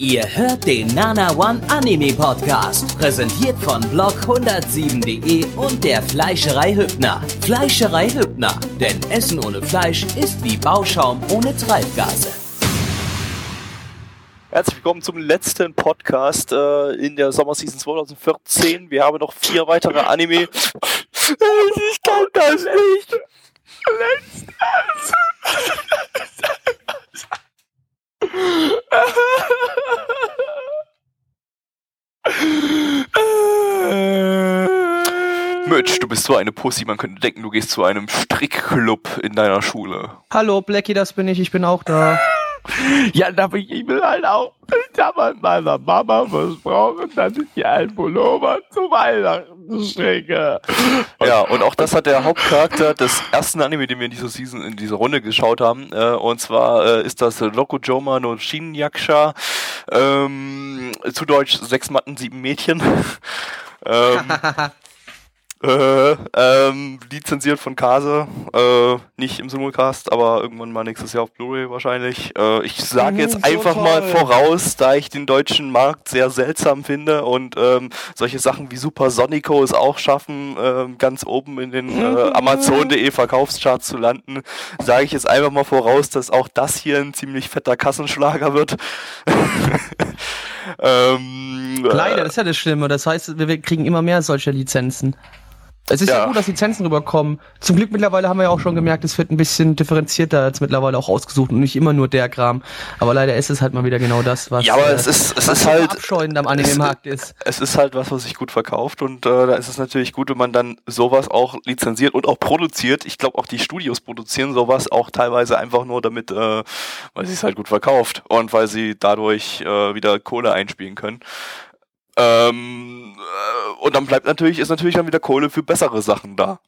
Ihr hört den Nana One Anime Podcast, präsentiert von blog107.de und der Fleischerei Hübner. Fleischerei Hübner, denn Essen ohne Fleisch ist wie Bauschaum ohne Treibgase. Herzlich willkommen zum letzten Podcast äh, in der Sommerseason 2014. Wir haben noch vier weitere Anime. Ich kann das nicht. Mitch, du bist so eine Pussy, man könnte denken, du gehst zu einem Strickclub in deiner Schule. Hallo, Blackie, das bin ich, ich bin auch da. Ja, darf ich, ich will halt auch damals meiner Mama versprochen, dass ich ihr einen Pullover zu Weihnachten stricke. Ja, und auch das hat der Hauptcharakter des ersten Anime, den wir in dieser Season, in dieser Runde geschaut haben. Äh, und zwar äh, ist das Rokujoma no Shinyakusha. Ähm, zu Deutsch sechs Matten, sieben Mädchen. ähm, äh, ähm, lizenziert von Kase, äh, nicht im Simulcast, aber irgendwann mal nächstes Jahr auf Blu-ray wahrscheinlich. Äh, ich sage jetzt Mhm, so einfach toll. mal voraus, da ich den deutschen Markt sehr seltsam finde und ähm, solche Sachen wie Super Sonico es auch schaffen, ähm, ganz oben in den äh, Amazon.de Verkaufscharts zu landen, sage ich jetzt einfach mal voraus, dass auch das hier ein ziemlich fetter Kassenschlager wird. ähm, Leider, das ist ja das Schlimme. Das heißt, wir, wir kriegen immer mehr solcher Lizenzen. Es ist ja. Ja. gut, dass Lizenzen rüberkommen. Zum Glück mittlerweile haben wir ja auch schon gemerkt, es wird ein bisschen differenzierter jetzt mittlerweile auch ausgesucht und nicht immer nur der Kram. Aber leider ist es halt mal wieder genau das, was, Ja, aber äh, es ist, es ist halt, abscheuend am Anime-Markt ist. es ist halt was, was sich gut verkauft und äh, da ist es natürlich gut, wenn man dann sowas auch lizenziert und auch produziert. Ich glaube auch die Studios produzieren sowas auch teilweise einfach nur damit, äh, weil sie es halt gut verkauft und weil sie dadurch äh, wieder Kohle einspielen können. Ähm, äh, und dann bleibt natürlich, ist natürlich dann wieder Kohle für bessere Sachen da.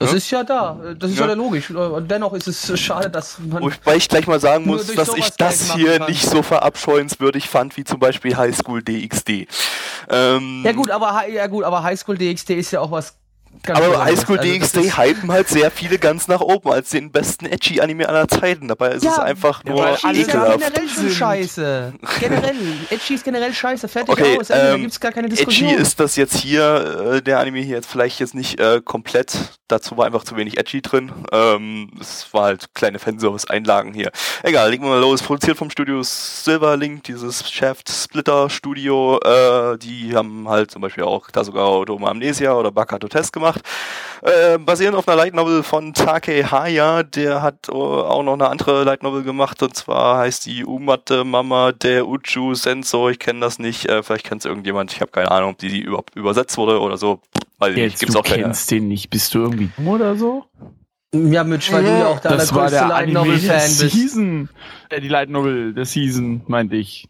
Das Ja. ist ja da. Das ist ja, Ja. logisch. Und dennoch ist es schade, dass man. Wobei ich gleich mal sagen muss, dass ich das hier kann. nicht so verabscheuenswürdig fand wie zum Beispiel High School DxD. Ähm, Ja gut, aber ja gut, aber Highschool DxD ist ja auch was ganz Aber Besonderes. High School Also das DxD ist- hypen halt sehr viele ganz nach oben als den besten Edgy-Anime aller Zeiten. Dabei ist Ja, es einfach Ja, nur Edgy ja ekelhaft. generell schon scheiße. Generell. Edgy ist generell scheiße. Fertig Okay, aus. Da ähm, gibt's gar keine Diskussion. Edgy ist das jetzt hier, äh, der Anime hier jetzt vielleicht jetzt nicht äh, komplett, dazu war einfach zu wenig Edgy drin. Ähm, es war halt kleine Fanservice-Einlagen hier. Egal, legen wir mal los. Produziert vom Studio Silverlink, dieses Shaft Splitter Studio. Äh, die haben halt zum Beispiel auch Tasugao Doma Amnesia oder Bakato Test gemacht. Äh, basierend auf einer Light Novel von Take Haya, der hat äh, auch noch eine andere Light Novel gemacht und zwar heißt die Umate Mama der Uchu Senso. Ich kenne das nicht, äh, vielleicht kennt es irgendjemand. Ich habe keine Ahnung, ob die, die überhaupt übersetzt wurde oder so. Weil Jetzt, gibt's du auch keine. kennst den nicht. Bist du irgendwie dumm oder so? ja, Mitch, weil du ja auch der das war allergrößte der Light Novel der Fan bist. Season. Äh, die Light Novel der Season, meinte ich.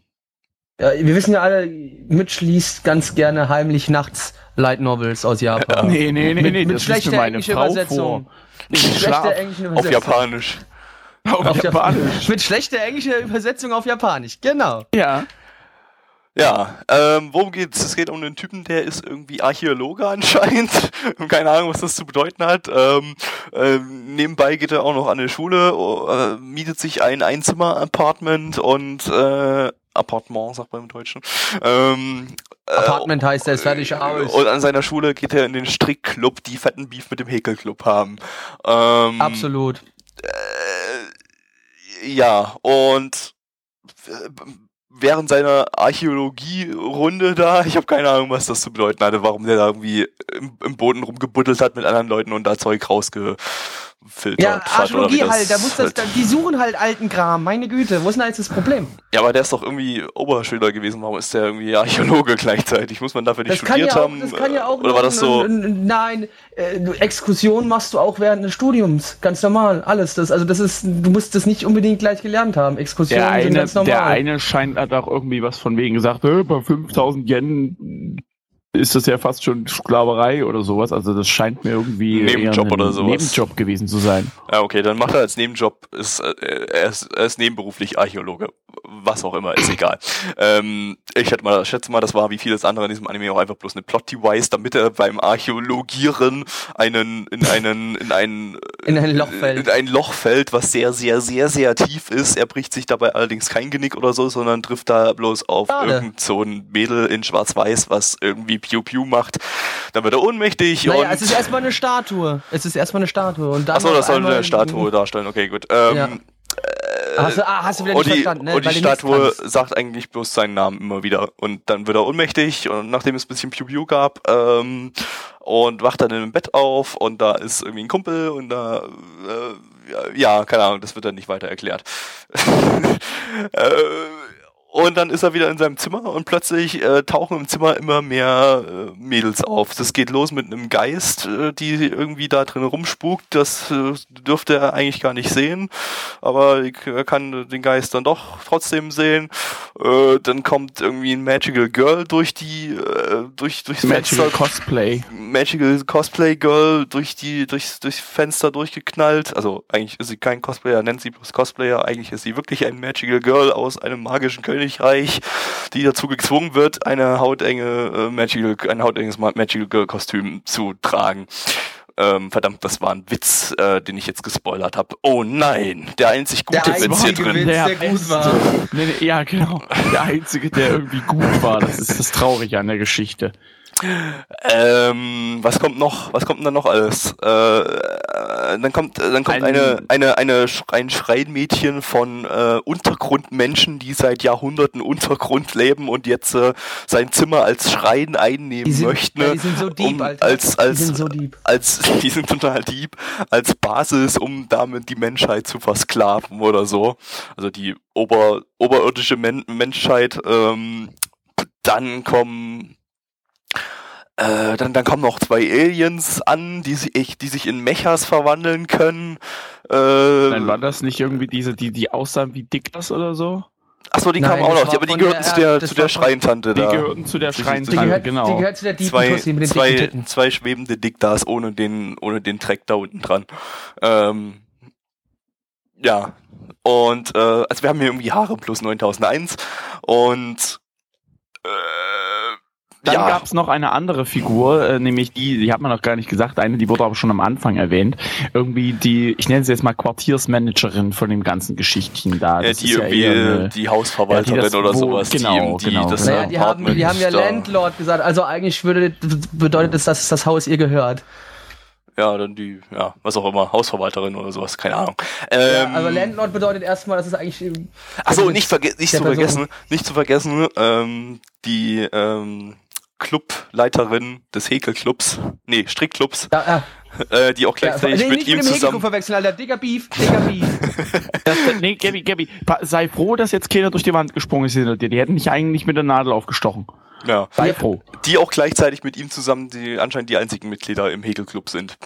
Ja, wir wissen ja alle, Mitch liest ganz gerne heimlich nachts Light Novels aus Japan. Nee, nee, nee, Mit- nee, mit das schlechter meine englischer Frau Übersetzung. vor. Mit schlechter englischen Auf Übersetzung. Japanisch. auf, Auf Japanisch. Mit schlechter englischer Übersetzung auf Japanisch. Genau. Ja. Ja, ähm, worum geht's? Es geht um einen Typen, der ist irgendwie Archäologe anscheinend. Keine Ahnung, was das zu bedeuten hat. Ähm, ähm, nebenbei geht er auch noch an eine Schule, äh, mietet sich ein Einzimmer-Apartment und äh, Appartement, sagt man im Deutschen. Ähm, äh, Apartment heißt, er ist fertig aus. Und an seiner Schule geht er in den Strickclub, die fetten Beef mit dem Häkelclub haben. Ähm, Absolut. äh, ja, und äh, während seiner Archäologie-Runde da, ich habe keine Ahnung, was das zu bedeuten hatte, warum der da irgendwie im, im Boden rumgebuddelt hat mit anderen Leuten und da Zeug rausgefiltert Ja, Archäologie halt, da muss das, halt- die suchen halt alten Kram, meine Güte, wo ist denn jetzt das Problem? Ja, aber der ist doch irgendwie Oberschüler gewesen, warum ist der irgendwie Archäologe gleichzeitig? Muss man dafür nicht Das kann, ja studiert auch, haben? das kann ja auch Oder war das so? Nein, äh, Exkursion machst du auch während des Studiums, ganz normal, alles das. Also das ist, du musst das nicht unbedingt gleich gelernt haben. Exkursionen Der sind eine, ganz normal. der eine scheint hat auch irgendwie was von wegen gesagt, äh, bei 5000 Yen ist das ja fast schon Sklaverei oder sowas. Also das scheint mir irgendwie Nebenjob eher ein oder sowas. Nebenjob gewesen zu sein. Ja, okay, dann macht er als Nebenjob, ist, äh, er, ist, er ist nebenberuflich Archäologe. Was auch immer, ist egal. Ähm, ich schätze mal, schätze mal, das war wie vieles andere in diesem Anime auch einfach bloß eine Plot-Device, damit er beim Archäologieren einen, in einen, in einen, In ein Loch fällt. in ein Loch fällt, was sehr, sehr, sehr, sehr tief ist. Er bricht sich dabei allerdings kein Genick oder so, sondern trifft da bloß auf Schade. irgend so ein Mädel in Schwarz-Weiß, was irgendwie Piu Piu macht. Dann wird er ohnmächtig Naja, und es ist erstmal eine Statue. Es ist erstmal eine Statue. Und dann Achso, das soll eine Statue darstellen. Okay, gut. Ähm, Ja. Hast du, ah, hast du wieder nicht die, verstanden, ne? und die Statue sagt eigentlich bloß seinen Namen immer wieder. Und dann wird er ohnmächtig und nachdem es ein bisschen Piu Piu gab ähm, und wacht dann im Bett auf und da ist irgendwie ein Kumpel und da äh, ja, ja, keine Ahnung, das wird dann nicht weiter erklärt. äh, und dann ist er wieder in seinem Zimmer und plötzlich äh, tauchen im Zimmer immer mehr äh, Mädels auf. Das geht los mit einem Geist, äh, die irgendwie da drin rumspukt. Das äh, dürfte er eigentlich gar nicht sehen, aber er kann den Geist dann doch trotzdem sehen. Äh, dann kommt irgendwie ein Magical Girl durch die äh, durch durchs Magical Fenster Cosplay. Magical Cosplay Girl durch die durchs, durchs Fenster durchgeknallt. Also eigentlich ist sie kein Cosplayer, nennt sie bloß Cosplayer. Eigentlich ist sie wirklich ein Magical Girl aus einem magischen Königreich, die dazu gezwungen wird, eine hautenge äh, Magical, ein hautenges Ma- Magical Girl Kostüm zu tragen. Ähm, verdammt, das war ein Witz, äh, den ich jetzt gespoilert habe. Oh nein, der einzig gute Der Witz hier einzige drin. Witz, Der der gut Beste. war. Nee, nee, ja, genau. Der einzige, der irgendwie gut war. Das ist das Traurige an der Geschichte. Ähm, was kommt noch? Was kommt denn da noch alles? Äh, dann kommt, äh, dann kommt Ein- eine, eine, eine, ein Schreinmädchen von äh, Untergrundmenschen, die seit Jahrhunderten Untergrund leben und jetzt äh, sein Zimmer als Schrein einnehmen sind, möchten. ja, die sind so deep, um, Alter. als, als, die sind so deep. als, die sind total deep, als Basis, um damit die Menschheit zu versklaven oder so. Also die ober, oberirdische Men Menschheit. Ähm, dann kommen äh, dann, dann kommen noch zwei Aliens an, die, sich- die sich in Mechas verwandeln können. Äh, Nein, war das nicht irgendwie diese, die, die aussahen wie Dictas oder so? achso, die Nein, kamen auch das noch, war aber die gehörten der- zu der, das zu der Schreintante Die da. gehörten zu der Die- die- Die Schreintanne, gehört, genau. die gehört zu der zwei, zwei, zwei schwebende Diktas ohne den, ohne den Track da unten dran. Ähm, ja. Und äh, also wir haben hier irgendwie Haare plus 9001 und äh, Dann ja, gab's noch eine andere Figur, äh, nämlich die, die hat man noch gar nicht gesagt, eine, die wurde aber schon am Anfang erwähnt. Irgendwie die, ich nenne sie jetzt mal Quartiersmanagerin von dem ganzen Geschichtchen da. äh, Das die ist ja irgendwie eher eine, die Hausverwalterin Ja, die das oder wo- sowas, genau, die, die genau, das genau. Naja, die haben, die haben ja da- Landlord gesagt. Also eigentlich würde, bedeutet es, dass das Haus ihr gehört. Ja, dann die, ja, was auch immer, Hausverwalterin oder sowas, keine Ahnung. Ja, Ähm, also Landlord bedeutet erstmal, dass es eigentlich. Achso, also nicht, verge nicht zu vergessen, nicht zu vergessen, ähm, die ähm, Clubleiterin des Häkelclubs, nee, Strickclubs, Ja, ja, äh, die auch ja, gleichzeitig nee, mit nicht ihm mit dem Häkelclub zusammen. verwechseln, Alter. Digger Beef, Digger Beef. das, nee, Gabby, Gabby, sei froh, dass jetzt keiner durch die Wand gesprungen ist hinter dir. Die hätten dich eigentlich mit der Nadel aufgestochen. Ja, Sei froh. die auch gleichzeitig mit ihm zusammen die anscheinend die einzigen Mitglieder im Häkelclub sind.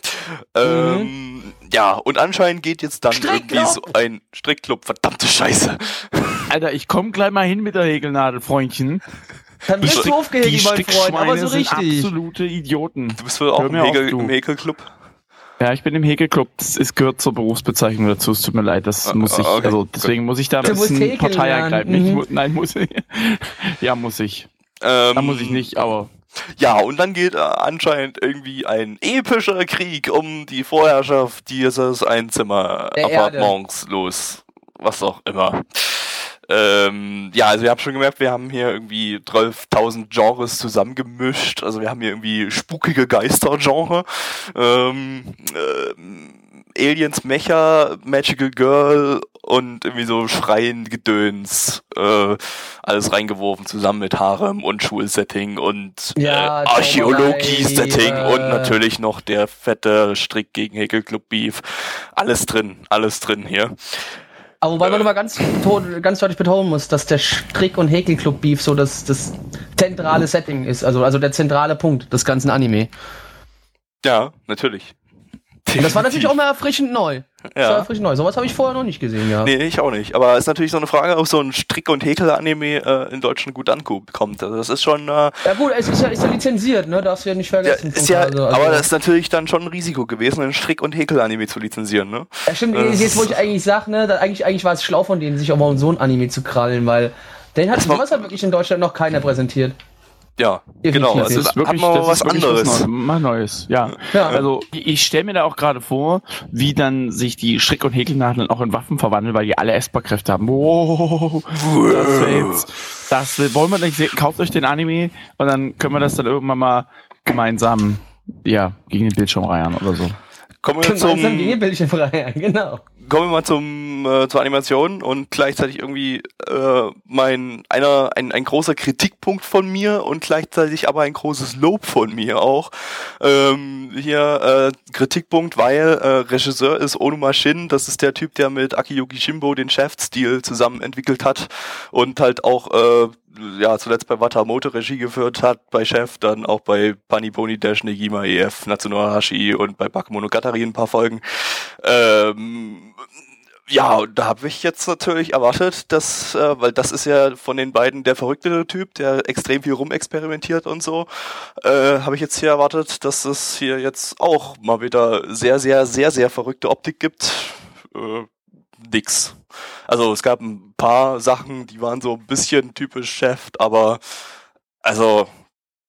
Ähm, ja, und anscheinend geht jetzt dann irgendwie so ein Strickclub, verdammte Scheiße. Alter, ich komm gleich mal hin mit der Häkelnadel, Freundchen. Dann wirst du aufgehegt, mein Freund, aber so sind richtig. absolute Idioten. Du bist wohl auch im, mir auf, im Häkelclub? Ja, ich bin im Häkelclub. Ist, gehört zur Berufsbezeichnung dazu. Es tut mir leid, das Ah, muss ich, okay, also deswegen muss ich da ein Du bisschen Partei ergreifen. Mhm. nein, muss ich. ja, muss ich. Ähm, Da muss ich nicht, aber Ja, und dann geht äh, anscheinend irgendwie ein epischer Krieg um die Vorherrschaft dieses Einzimmer-Appartements los. Was auch immer. Ähm, ja, also ihr habt schon gemerkt, wir haben hier irgendwie 12.000 Genres zusammengemischt. Also wir haben hier irgendwie spukige Geister-Genre, ähm, ähm, Aliens, Mecha, Magical Girl und irgendwie so Schreien, Gedöns, äh, alles reingeworfen zusammen mit Harem und Schulsetting und Ja, äh, Archäologie-Setting Zauberei, und äh, natürlich noch der fette Strick gegen Häkelclub Beef. Alles drin, alles drin hier. Aber wobei man immer ganz, ganz deutlich betonen muss, dass der Strick- und Häkelclub-Beef so das, das zentrale Setting ist. Also, also der zentrale Punkt des ganzen Anime. Ja, natürlich. Und das war natürlich auch mal erfrischend neu. Das war Ja. erfrischend neu. Sowas habe ich vorher noch nicht gesehen, ja. Nee, ich auch nicht. Aber ist natürlich so eine Frage, ob so ein Strick- und Häkel-Anime äh, in Deutschland gut ankommt. Also das ist schon, äh, Ja gut, es ist ja, ist ja lizenziert, ne? Darfst du ja nicht ja, vergessen. ist ja, Also- also- aber das ist natürlich dann schon ein Risiko gewesen, einen Strick- und Häkel-Anime zu lizenzieren, ne? Ja, stimmt, Äh, jetzt wo ich eigentlich sag, ne, eigentlich, eigentlich war es schlau von denen, sich auch mal so ein Anime zu krallen, weil den hat Das sowas hat wirklich in Deutschland noch keiner präsentiert. Ja, Definitiv. genau. Das Also ist man mal was wirklich anderes. Neu- mal Neues, ja. Ja. Also ich, stelle mir da auch gerade vor, wie dann sich die Strick- und Häkelnadeln auch in Waffen verwandeln, weil die alle Essbarkräfte haben. Wow, das das wollen wir nicht sehen. Kauft euch den Anime und dann können wir das dann irgendwann mal gemeinsam ja, gegen den Bildschirm reiern oder so. Kommen wir Gemeinsam zum, die Bildchen frei, genau. kommen wir mal zum äh, zur Animation und gleichzeitig irgendwie äh, mein einer ein, ein großer Kritikpunkt von mir und gleichzeitig aber ein großes Lob von mir auch ähm, hier äh, Kritikpunkt weil äh, Regisseur ist Onuma Shin das ist der Typ der mit Akiyuki Shimbo den Chef-Stil zusammen entwickelt hat und halt auch äh, ja, zuletzt bei Watamote Regie geführt hat, bei Chef, dann auch bei Paniponi Dash, Negima EF, Natsunohashi und bei Bakemonogatari ein paar Folgen. Ähm, ja, da habe ich jetzt natürlich erwartet, dass, äh, weil das ist ja von den beiden der verrückte Typ, der extrem viel rumexperimentiert und so, äh, habe ich jetzt hier erwartet, dass es hier jetzt auch mal wieder sehr, sehr, sehr, sehr verrückte Optik gibt. Äh, nix. Also es gab ein paar Sachen, die waren so ein bisschen typisch Chef, aber also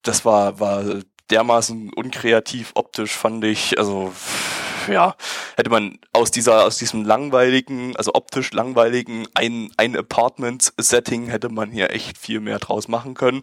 das war, war dermaßen unkreativ optisch, fand ich. Also ja, hätte man aus dieser, aus diesem langweiligen, also optisch langweiligen ein, ein Apartment-Setting hätte man hier echt viel mehr draus machen können.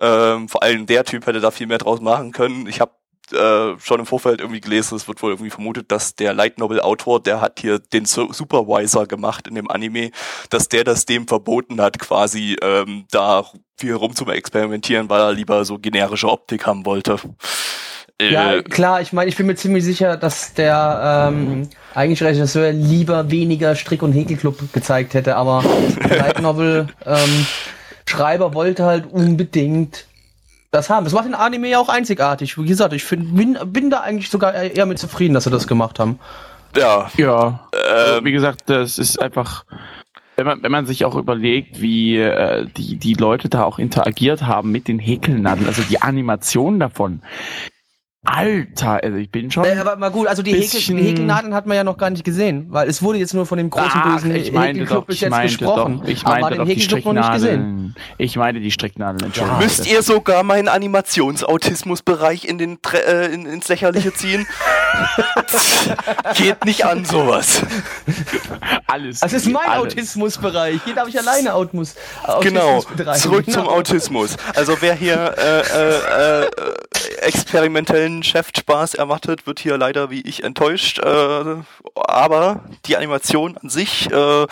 Ähm, vor allem der Typ hätte da viel mehr draus machen können. Ich habe äh, schon im Vorfeld irgendwie gelesen, es wird wohl irgendwie vermutet, dass der Light Novel Autor, der hat hier den Su- Supervisor gemacht in dem Anime, dass der das dem verboten hat, quasi ähm, da viel rum zu experimentieren, weil er lieber so generische Optik haben wollte. Äh, Ja, klar, ich meine, ich bin mir ziemlich sicher, dass der ähm, eigentlich Regisseur lieber weniger Strick- und Häkelclub gezeigt hätte, aber der Light Novel ähm, Schreiber wollte halt unbedingt das haben. Das macht den Anime ja auch einzigartig. Wie gesagt, ich find, bin, bin da eigentlich sogar eher mit zufrieden, dass sie das gemacht haben. ja, Ja, ähm, wie gesagt, das ist einfach, wenn man, wenn man sich auch überlegt, wie äh, die, die Leute da auch interagiert haben mit den Häkelnadeln, also die Animation davon. Alter, also ich bin schon. Äh, aber mal gut, also die, Häkel, Bisschen- die Häkelnadeln hat man ja noch gar nicht gesehen, weil es wurde jetzt nur von dem großen Ach, bösen ich meinte Häkelclub doch, bis ich jetzt meinte gesprochen. doch, ich aber meinte den doch die Häkelclub noch nicht gesehen. Stricknadeln. Ich meine die Stricknadeln, Entschuldigung. Müsst ihr sogar meinen Animationsautismusbereich in den Tre äh, in, ins Lächerliche ziehen? Geht nicht an sowas. alles. Das ist mein alles. Autismusbereich. Hier darf ich alleine Autismus, Genau, Autismus betreiben. zurück Genau. zum Autismus. Also wer hier äh, äh, äh, experimentellen Chefspaß erwartet, wird hier leider wie ich enttäuscht. Äh, aber die Animationen an sich äh,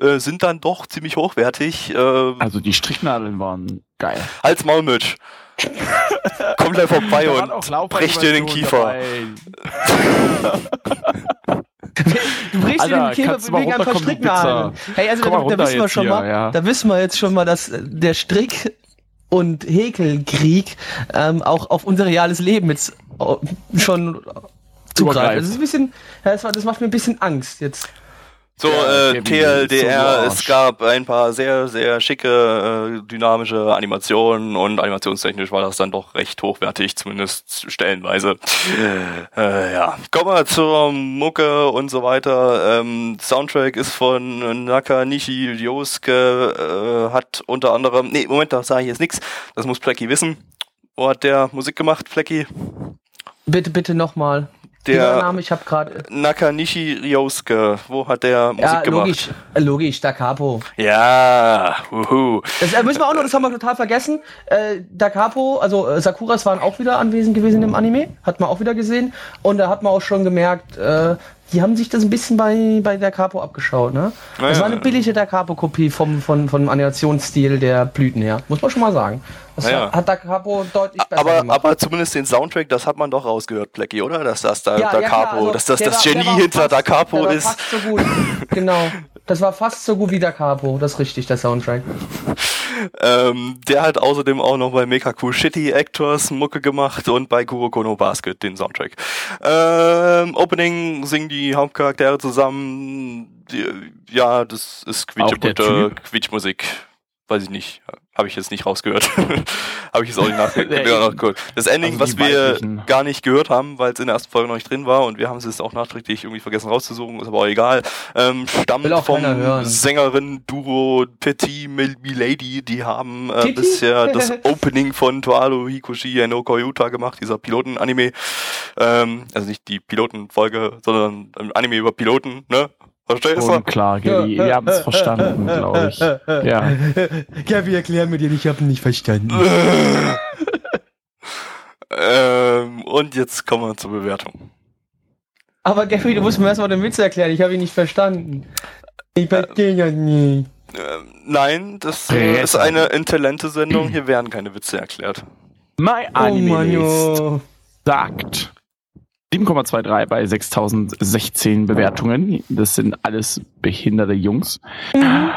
äh, sind dann doch ziemlich hochwertig. Äh, Also die Stricknadeln waren geil. als Maulmitsch. Kommt da vorbei und bricht dir den Kiefer. Du brichst dir Alter, den Käfer wegen ein paar Stricknadeln. Hey, also da, da wissen wir jetzt schon hier, mal, ja. da wissen wir jetzt schon mal, dass äh, der Strick und Häkelkrieg ähm, auch auf unser reales Leben jetzt äh, schon zugreift. Das ist ein bisschen, das macht mir ein bisschen Angst jetzt. So, Ja, äh, TLDR, es gab ein paar sehr, sehr schicke, äh, dynamische Animationen und animationstechnisch war das dann doch recht hochwertig, zumindest stellenweise. Äh, ja, kommen wir zur Mucke und so weiter. Ähm, Soundtrack ist von Nakanishi Ryosuke, äh, hat unter anderem, nee, Moment, da sage ich jetzt nichts, das muss Plecky wissen. Wo hat der Musik gemacht, Plecky? Bitte, bitte nochmal. Der Name, ich habe gerade. Nakanishi Ryosuke, wo hat der Musik Ja, gemacht? logisch, äh, logisch, Da Capo. Ja, uhu. Das äh, müssen wir auch noch, das haben wir total vergessen. Äh, Da Capo, also äh, Sakuras waren auch wieder anwesend gewesen im Anime, hat man auch wieder gesehen. Und da hat man auch schon gemerkt, äh, die haben sich das ein bisschen bei, bei Da Capo abgeschaut. Ne? Das Ja, war eine ja. billige Da Capo-Kopie vom, von, vom Animationsstil der Blüten her, muss man schon mal sagen. Das Ja, ja. hat, Da Capo deutlich besser Aber, gemacht. aber zumindest den Soundtrack, das hat man doch rausgehört, Blackie, oder? Dass das da, Ja, da ja, klar, Capo, also dass das der das war- der Genie war hinter fast- da Capo der war ist. Fast so gut. genau. Das war fast so gut wie Da Capo, das ist richtig, der Soundtrack. Ähm, der hat außerdem auch noch bei Meka Cool Shitty Actors Mucke gemacht und bei Kuroko no Basket den Soundtrack. Ähm, Opening singen die Hauptcharaktere zusammen. Die, ja, das ist quietschebunte Quietschmusik. Weiß ich nicht. Habe ich jetzt nicht rausgehört. Habe ich jetzt auch nicht nachgehört. Das Ending, also was wir weiblichen. gar nicht gehört haben, weil es in der ersten Folge noch nicht drin war und wir haben es jetzt auch nachträglich irgendwie vergessen rauszusuchen, ist aber auch egal. Ähm, stammt vom Sängerin Duro Petit Milady, die haben äh, bisher das Opening von Toalo Hikoshi no Koyuta gemacht, dieser Piloten-Anime. Ähm, also nicht die Pilotenfolge, sondern ein Anime über Piloten, ne? Verstehst du? Klar, Gabi, wir haben es verstanden, glaube ich. Ja. Gabi, erklär mir dir, ich habe nicht verstanden. ähm, und jetzt kommen wir zur Bewertung. Aber Gabi, du musst mir erstmal den Witz erklären, ich habe ihn nicht verstanden. Ich verstehe ja nie. Ähm, nein, das äh, ist eine intelligente Sendung, hier werden keine Witze erklärt. My Anime oh, sagt 7,23 bei 6016 Bewertungen. Das sind alles behinderte Jungs. Mhm.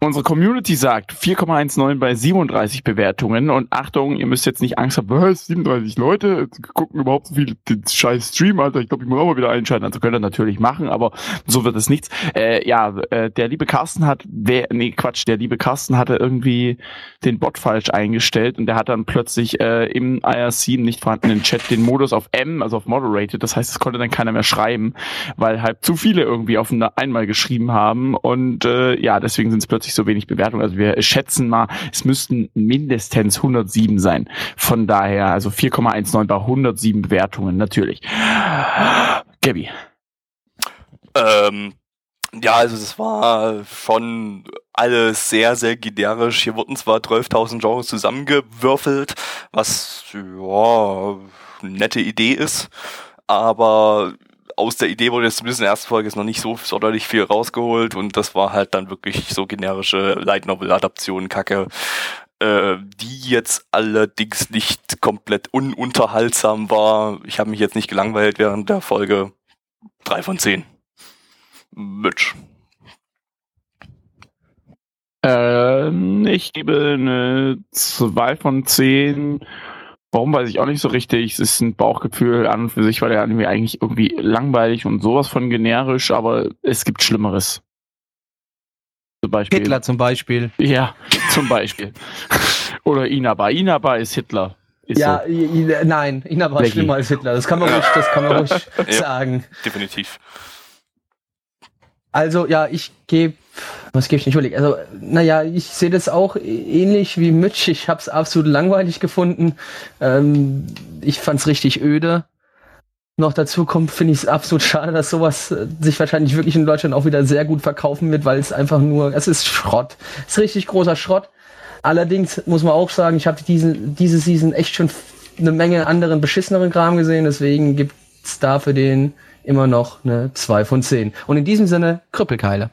Unsere Community sagt 4,19 bei 37 Bewertungen und Achtung, ihr müsst jetzt nicht Angst haben, was, 37 Leute gucken überhaupt so viel den scheiß Stream, Alter, ich glaube, ich muss auch mal wieder einschalten, also könnt ihr natürlich machen, aber so wird es nichts. Äh, ja, äh, der liebe Carsten hat, wer, nee, Quatsch, der liebe Carsten hatte irgendwie den Bot falsch eingestellt und der hat dann plötzlich äh, im IRC nicht vorhandenen Chat den Modus auf M, also auf Moderated, das heißt, es konnte dann keiner mehr schreiben, weil halt zu viele irgendwie auf einmal geschrieben haben und äh, ja, deswegen sind es plötzlich so wenig Bewertungen. Also wir schätzen mal, es müssten mindestens 107 sein. Von daher, also 4,19 bei 107 Bewertungen, natürlich. Gabby. Ähm, ja, also es war schon alles sehr, sehr generisch. Hier wurden zwar 12.000 Genres zusammengewürfelt, was ja nette Idee ist, aber aus der Idee wurde jetzt zumindest in der ersten Folge ist noch nicht so sonderlich viel rausgeholt und das war halt dann wirklich so generische Light Novel Adaptionen Kacke, äh, die jetzt allerdings nicht komplett ununterhaltsam war. Ich habe mich jetzt nicht gelangweilt während der Folge. Drei von zehn. Mitch. Ähm, ich gebe eine zwei von zehn Warum weiß ich auch nicht so richtig. Es ist ein Bauchgefühl an und für sich, weil der Anime eigentlich irgendwie langweilig und sowas von generisch, aber es gibt Schlimmeres. Zum Beispiel. Hitler zum Beispiel. Ja, zum Beispiel. Oder Inaba. Inaba ist Hitler. Ist ja, so. nein, Inaba ist schlimmer als Hitler. Das kann man ruhig, das kann man ruhig ja, sagen. Definitiv. Also ja, ich gebe, was gebe ich nicht überlegt? Also naja, ich sehe das auch ähnlich wie Mitch. Ich habe es absolut langweilig gefunden. Ähm, ich fand es richtig öde. Noch dazu kommt, finde ich es absolut schade, dass sowas äh, sich wahrscheinlich wirklich in Deutschland auch wieder sehr gut verkaufen wird, weil es einfach nur, es ist Schrott. Es ist richtig großer Schrott. Allerdings muss man auch sagen, ich habe diese, diese Season echt schon eine Menge anderen beschisseneren Kram gesehen, deswegen gibt's da für den immer noch eine 2 von 10. Und in diesem Sinne, Krüppelkeile.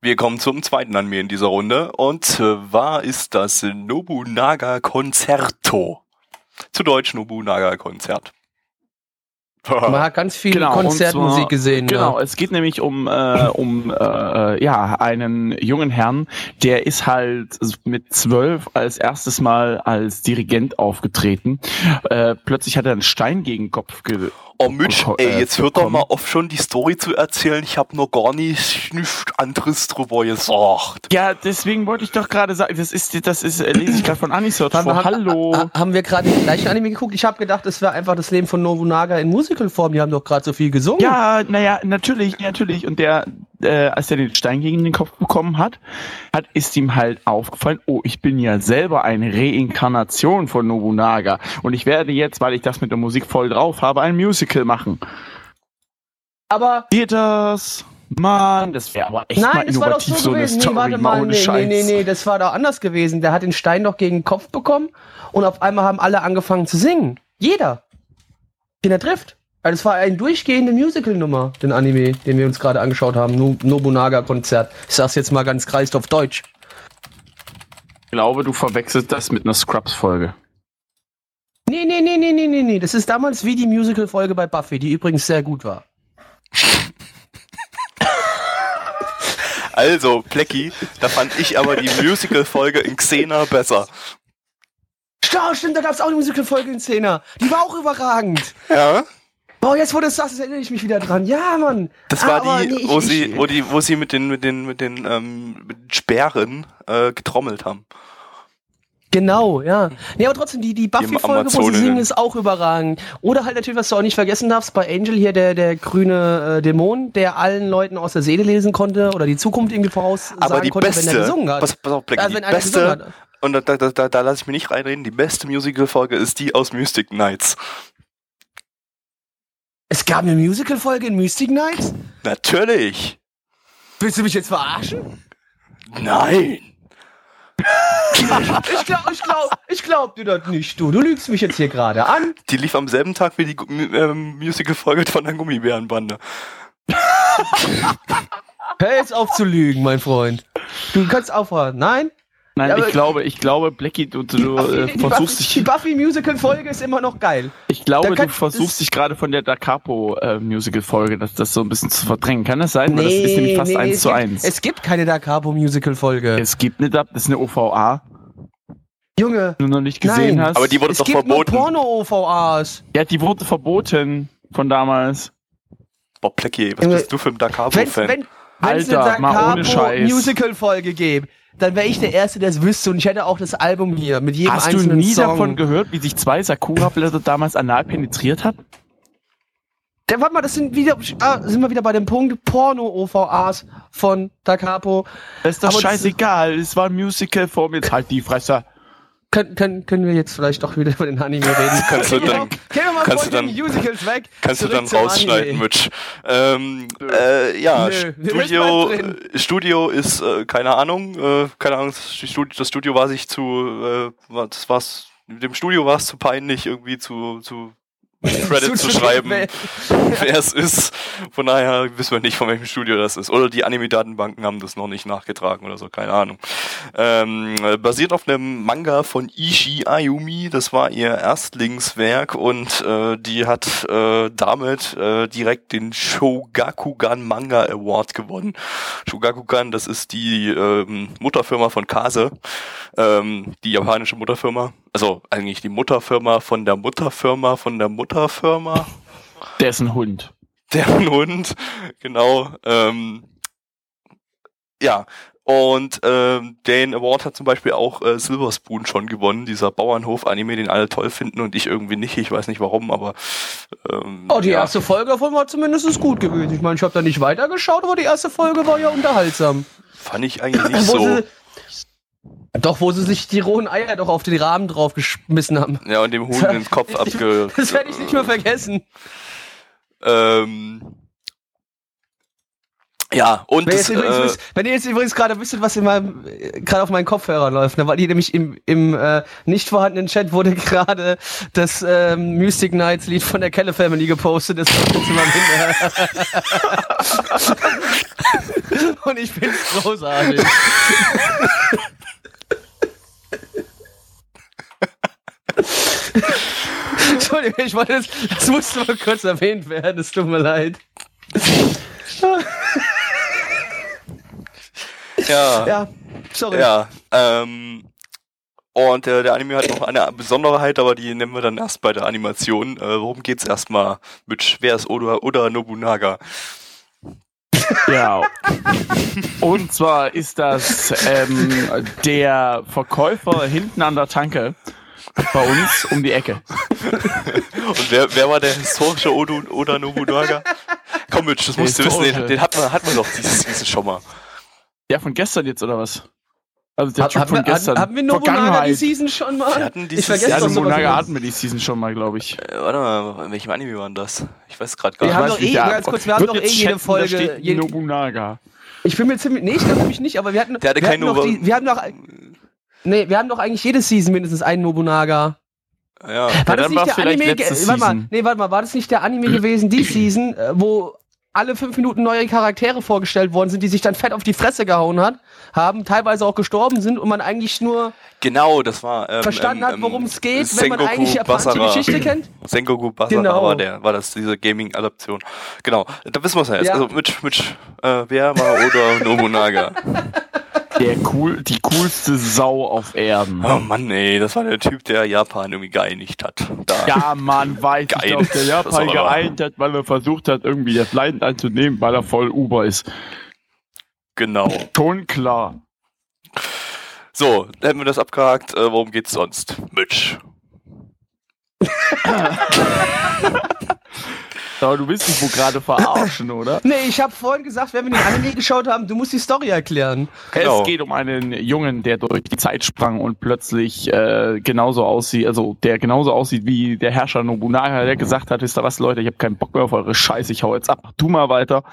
Wir kommen zum zweiten Anime in dieser Runde und zwar ist das Nobunaga Concerto. Zu Deutsch Nobunaga Konzert. Man hat ganz viel genau, Konzertmusik gesehen. Genau, ja. es geht nämlich um, äh, um äh, ja, einen jungen Herrn, der ist halt mit zwölf als erstes Mal als Dirigent aufgetreten. Äh, plötzlich hat er einen Stein gegen den Kopf ge Oh Mitch, ey, äh, jetzt hört doch mal auf schon die Story zu erzählen. Ich habe noch gar nicht nichts anderes drüber gesagt. Ja, deswegen wollte ich doch gerade sagen, das ist, das ist, äh, lese ich gerade von Anisort vor. Haben, Hallo. haben wir gerade den gleichen Anime geguckt? Ich habe gedacht, es wäre einfach das Leben von Nobunaga in Musicalform. Die haben doch gerade so viel gesungen. Ja, naja, natürlich, natürlich. Und der, äh, als er den Stein gegen den Kopf bekommen hat, hat ist ihm halt aufgefallen, oh, ich bin ja selber eine Reinkarnation von Nobunaga und ich werde jetzt, weil ich das mit der Musik voll drauf habe, ein Musical machen. Aber geht das? Mann, das wäre aber echt Nein, mal innovativ, so, so eine Story, nee, warte mal, nee, nee, nee, nee, das war doch anders gewesen. Der hat den Stein doch gegen den Kopf bekommen und auf einmal haben alle angefangen zu singen. Jeder. Den er trifft. Also es war eine durchgehende Musical-Nummer, den Anime, den wir uns gerade angeschaut haben, Nobunaga-Konzert. Ich sag's jetzt mal ganz kreist auf Deutsch. Ich glaube, du verwechselst das mit einer Scrubs-Folge. Nee, nee, nee, nee, nee, nee, nee. Das ist damals wie die Musical-Folge bei Buffy, die übrigens sehr gut war. Also, Plecki, da fand ich aber die Musical-Folge in Xena besser. Stimmt, stimmt, da gab es auch eine Musical-Folge in Szene. Die war auch überragend. Ja? Boah, jetzt wo du das sagst, erinnere ich mich wieder dran. Ja, Mann. Das war Aber die, nee, ich- wo ich- sie, wo die, wo sie mit den, mit den, mit den, ähm, mit Sperren äh, getrommelt haben. Genau, ja. Nee, aber trotzdem, die, die Buffy-Folge, wo sie singen, ist auch überragend. Oder halt natürlich, was du auch nicht vergessen darfst, bei Angel hier der, der grüne äh, Dämon, der allen Leuten aus der Seele lesen konnte oder die Zukunft irgendwie voraussagen Aber die konnte, beste, wenn er gesungen hat. pass, pass auf, Plecki, Also die beste, und da, da, da, da lasse ich mir nicht reinreden, die beste Musical-Folge ist die aus Mystic Knights. Es gab eine Musical-Folge in Mystic Nights? Natürlich. Willst du mich jetzt verarschen? Nein. Ich glaub, ich glaub, ich glaub dir das nicht, du. Du lügst mich jetzt hier gerade an. Die lief am selben Tag wie die Gu- ähm, Musical-Folge von der Gummibärenbande. Hör jetzt auf zu lügen, mein Freund. Du kannst aufhören. Nein? Nein, Ja, ich glaube, ich glaube, Blackie, du, du äh, die versuchst Buffy, die dich, Buffy Musical Folge ist immer noch geil. ich glaube, Da kann- du versuchst dich gerade von der Da Capo äh, Musical Folge, das, das so ein bisschen zu verdrängen. Kann das sein? Weil das ist nämlich fast eins es zu gibt, eins. Es gibt keine Da Capo Musical Folge. Es gibt eine Dub, das ist eine OVA, Junge. die du noch nicht gesehen Nein. hast. Aber die wurde Es doch gibt verboten. nur Porno-OVAs. ja, die wurde verboten von damals. Boah, Plecki, was Junge, bist du für ein Da Wenn Capo-Fan? wenn wenn es eine Alter, Da mal ohne Capo Scheiß. Musical Folge gäbe, dann wäre ich der Erste, der es wüsste und ich hätte auch das Album hier mit jedem Hast du einzelnen nie Song. davon gehört, wie sich zwei Sakura-Blätter damals anal penetriert hat? Der, warte mal, das sind wieder, ah, sind wir wieder bei dem Punkt Porno-OVAs von Da Capo. Das ist doch Aber das- scheißegal, es war ein Musical vor mir. Jetzt halt die Fresse. Können, können, können wir jetzt vielleicht doch wieder über den Anime reden? Kannst du dann- mal kannst du dann- Musicals weg. Kannst du dann rausschneiden. Mitch. Ähm, äh, ja, Nö, Studio, drin. Studio ist, äh, keine Ahnung, äh, keine Ahnung, das Studio, war sich zu, äh, das war's, dem Studio war es zu peinlich, irgendwie zu, zu Credit zu schreiben, Wer- es ist. Von daher wissen wir nicht, von welchem Studio das ist. Oder die Anime-Datenbanken haben das noch nicht nachgetragen oder so, keine Ahnung. Ähm, äh, basiert auf einem Manga von Ishii Ayumi, das war ihr Erstlingswerk und äh, die hat äh, damit äh, direkt den Shogakugan Manga Award gewonnen. Shogakugan, das ist die ähm, Mutterfirma von Kase, ähm, die japanische Mutterfirma. Also eigentlich die Mutterfirma von der Mutterfirma von der Mutterfirma. Der ist ein Hund. Deren Hund, genau. Ähm, ja, und ähm, den Award hat zum Beispiel auch äh, Silver Spoon schon gewonnen, dieser Bauernhof-Anime, den alle toll finden und ich irgendwie nicht. Ich weiß nicht warum, aber ähm, Oh, die ja. erste Folge davon war zumindest gut gewesen. Ich meine, ich habe da nicht weitergeschaut, aber die erste Folge war ja unterhaltsam. fand ich eigentlich nicht so. sie, doch, wo sie sich die rohen Eier doch auf den Rahmen drauf geschmissen haben. Ja, und dem Huhn den Kopf abge. Das werde ich nicht mehr vergessen. Ähm, ja, und Wenn, das, übrigens, äh, wisst- wenn ihr jetzt übrigens gerade wisst, was in meinem gerade auf meinen Kopfhörer läuft, ne, weil die nämlich im, im äh, nicht vorhandenen Chat wurde gerade das ähm, Mystic Knights Lied von der Kelle Family gepostet. Das kommt jetzt immer hin. Und ich find's großartig. Entschuldigung, ich wollte das, das musste mal kurz erwähnt werden, es tut mir leid. ja, Ja, sorry. Ja, ähm, und äh, der Anime hat noch eine Besonderheit, aber die nennen wir dann erst bei der Animation. Äh, worum geht's erstmal mit Wer ist Oda, Oda Nobunaga? Ja. Und zwar ist das ähm, der Verkäufer hinten an der Tanke bei uns um die Ecke. Und wer, wer war der historische Oda, Oda Nobunaga? Komm Mitch, das musst du wissen, den, den hat man, hat man doch dieses Season schon mal. Ja, von gestern jetzt oder was? Also der Typ haben, von wir, gestern. haben, haben wir Nobunaga die. Season schon mal? Wir hatten die ich vergesse Ja, sowas Nobunaga hatten wir die Season schon mal, glaube ich. Äh, warte mal, in welchem Anime war denn das? Ich weiß gerade gar Wir nicht. haben weiß doch eh- ganz kurz, wir haben doch eh jede Folge- Nobunaga. Ich bin mir ziemlich. Nee, ich glaube ich nicht, aber wir hatten. Der hatte wir kein hatten doch Nobu- die, Wir haben doch. Nee, wir haben doch eigentlich jede Season mindestens einen Nobunaga. Ja. War das nicht der Anime? Warte mal, nee, warte mal, war das nicht der Anime gewesen, die Season, äh, wo alle fünf Minuten neue Charaktere vorgestellt worden sind, die sich dann fett auf die Fresse gehauen hat, haben, teilweise auch gestorben sind und man eigentlich nur Genau, das war. Ähm, verstanden ähm, hat, worum es geht, wenn Sengoku man eigentlich japanische Basara. Geschichte kennt. Sengoku Basara Genau. war, der, war das, diese Gaming-Adaption. Genau, da wissen wir es ja jetzt. Ja. Also mit, mit äh, wer war oder Nobunaga. Der cool, die coolste Sau auf Erden. Oh Mann, ey, das war der Typ, der Japan irgendwie geeinigt hat. Da. Ja, Mann, weiß ich Geil. doch, der Japan geeint hat, weil er versucht hat, irgendwie das Land anzunehmen, weil er voll Uber ist. Genau. Schon klar. So, dann hätten wir das abgehakt. Äh, worum geht's sonst? Mitch. Aber du willst mich wohl gerade verarschen, oder? Nee, ich habe vorhin gesagt, wenn wir den Anime geschaut haben, du musst die Story erklären. Genau. Es geht um einen Jungen, der durch die Zeit sprang und plötzlich äh, genauso aussieht, also der genauso aussieht wie der Herrscher Nobunaga, der gesagt hat, wisst ihr was, Leute, ich habe keinen Bock mehr auf eure Scheiße, ich hau jetzt ab, tu mal weiter.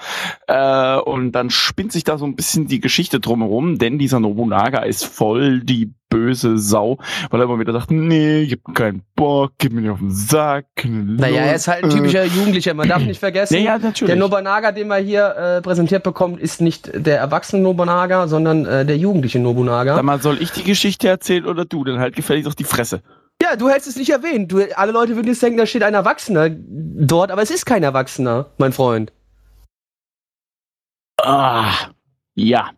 Äh, und dann spinnt sich da so ein bisschen die Geschichte drumherum, denn dieser Nobunaga ist voll die böse Sau, weil er immer wieder sagt, nee, ich hab keinen Bock, gib mir nicht auf den Sack. Naja, er ist halt ein typischer Jugendlicher, man darf nicht vergessen. Ja, ja, natürlich. Der Nobunaga, den man hier äh, präsentiert bekommt, ist nicht der erwachsene Nobunaga, sondern äh, der jugendliche Nobunaga. Sag mal, soll ich die Geschichte erzählen oder du? Dann halt gefälligst auf die Fresse. Ja, du hättest es nicht erwähnt. Du, alle Leute würden jetzt denken, da steht ein Erwachsener dort, aber es ist kein Erwachsener, mein Freund. Ah, ja.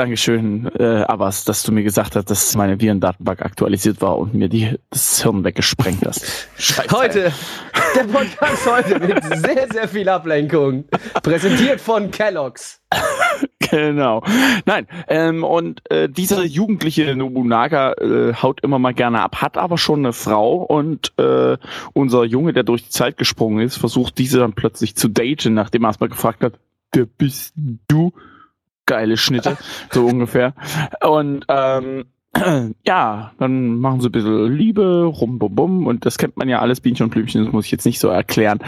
Dankeschön, äh, Abbas, dass du mir gesagt hast, dass meine Virendatenbank aktualisiert war und mir die, das Hirn weggesprengt hast. Scheiße. Heute, der Podcast heute mit sehr, sehr viel Ablenkung. Präsentiert von Kellogg's. Genau. Nein, ähm, und äh, dieser jugendliche Nobunaga äh, haut immer mal gerne ab, hat aber schon eine Frau und äh, unser Junge, der durch die Zeit gesprungen ist, versucht diese dann plötzlich zu daten, nachdem er erstmal gefragt hat, wer bist du? Geile Schnitte, so ungefähr. Und ähm, ja, dann machen sie ein bisschen Liebe, rum, bum, bum, und das kennt man ja alles, Bienchen und Blümchen, das muss ich jetzt nicht so erklären.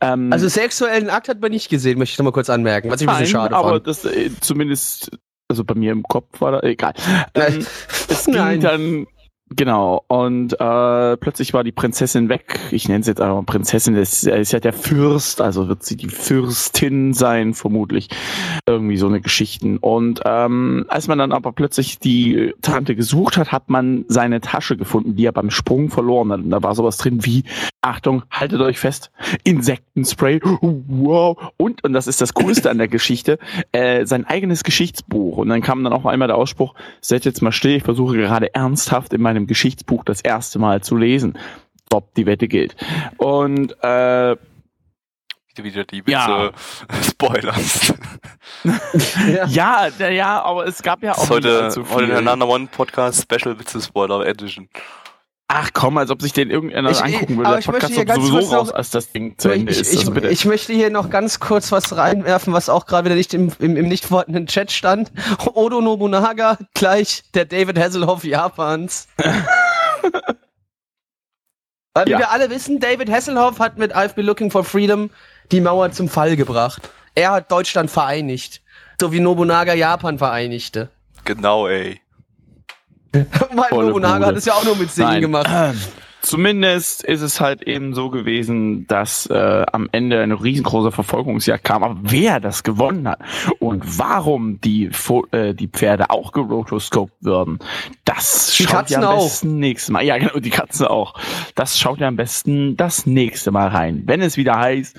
Ähm, Also sexuellen Akt hat man nicht gesehen, möchte ich noch mal kurz anmerken, was ich ein bisschen schade aber fand. das äh, zumindest, also bei mir im Kopf war da egal. Ähm, es ging dann genau und äh, plötzlich war die Prinzessin weg. Ich nenne sie jetzt mal Prinzessin. Das ist ja der Fürst, also wird sie die Fürstin sein vermutlich. Irgendwie so eine Geschichten. Und ähm, als man dann aber plötzlich die Tante gesucht hat, hat man seine Tasche gefunden, die er beim Sprung verloren hat. Und da war sowas drin wie Achtung, haltet euch fest, Insektenspray, wow. Und, und das ist das Coolste an der Geschichte, äh, sein eigenes Geschichtsbuch. Und dann kam dann auch einmal der Ausspruch, seid jetzt mal still, ich versuche gerade ernsthaft in meinem Geschichtsbuch das erste Mal zu lesen. Ob die Wette gilt. Und äh, Wieder die. Witze Spoilers. Ja. ja, ja, ja, aber es gab ja auch heute, heute der Nana One Podcast Special Witze Spoiler Edition. Ach komm, als ob sich den irgendeiner Ich- angucken ich- würde. Der ich möchte Podcast hier kommt ganz sowieso kurz noch- raus, als das Ding zu Ende ich, ist. ich, Also bitte. ich möchte hier noch ganz kurz was reinwerfen, was auch gerade wieder nicht im, im, im nicht vorhandenen Chat stand. Odo Nobunaga gleich der David Hasselhoff Japans. Weil wie Ja. wir alle wissen, David Hasselhoff hat mit I've Been Looking for Freedom die Mauer zum Fall gebracht. Er hat Deutschland vereinigt. So wie Nobunaga Japan vereinigte. Genau, ey. Weil Nobunaga hat es ja auch nur mit Singen Nein. gemacht. Zumindest ist es halt eben so gewesen, dass äh, am Ende eine riesengroße Verfolgungsjagd kam. Aber wer das gewonnen hat und warum die, Fo äh, die Pferde auch gerotoscoped würden, das Die schaut Katzen ihr am auch. besten nächstes Mal. Ja, genau, die Katzen auch. Das schaut ihr am besten das nächste Mal rein. Wenn es wieder heißt.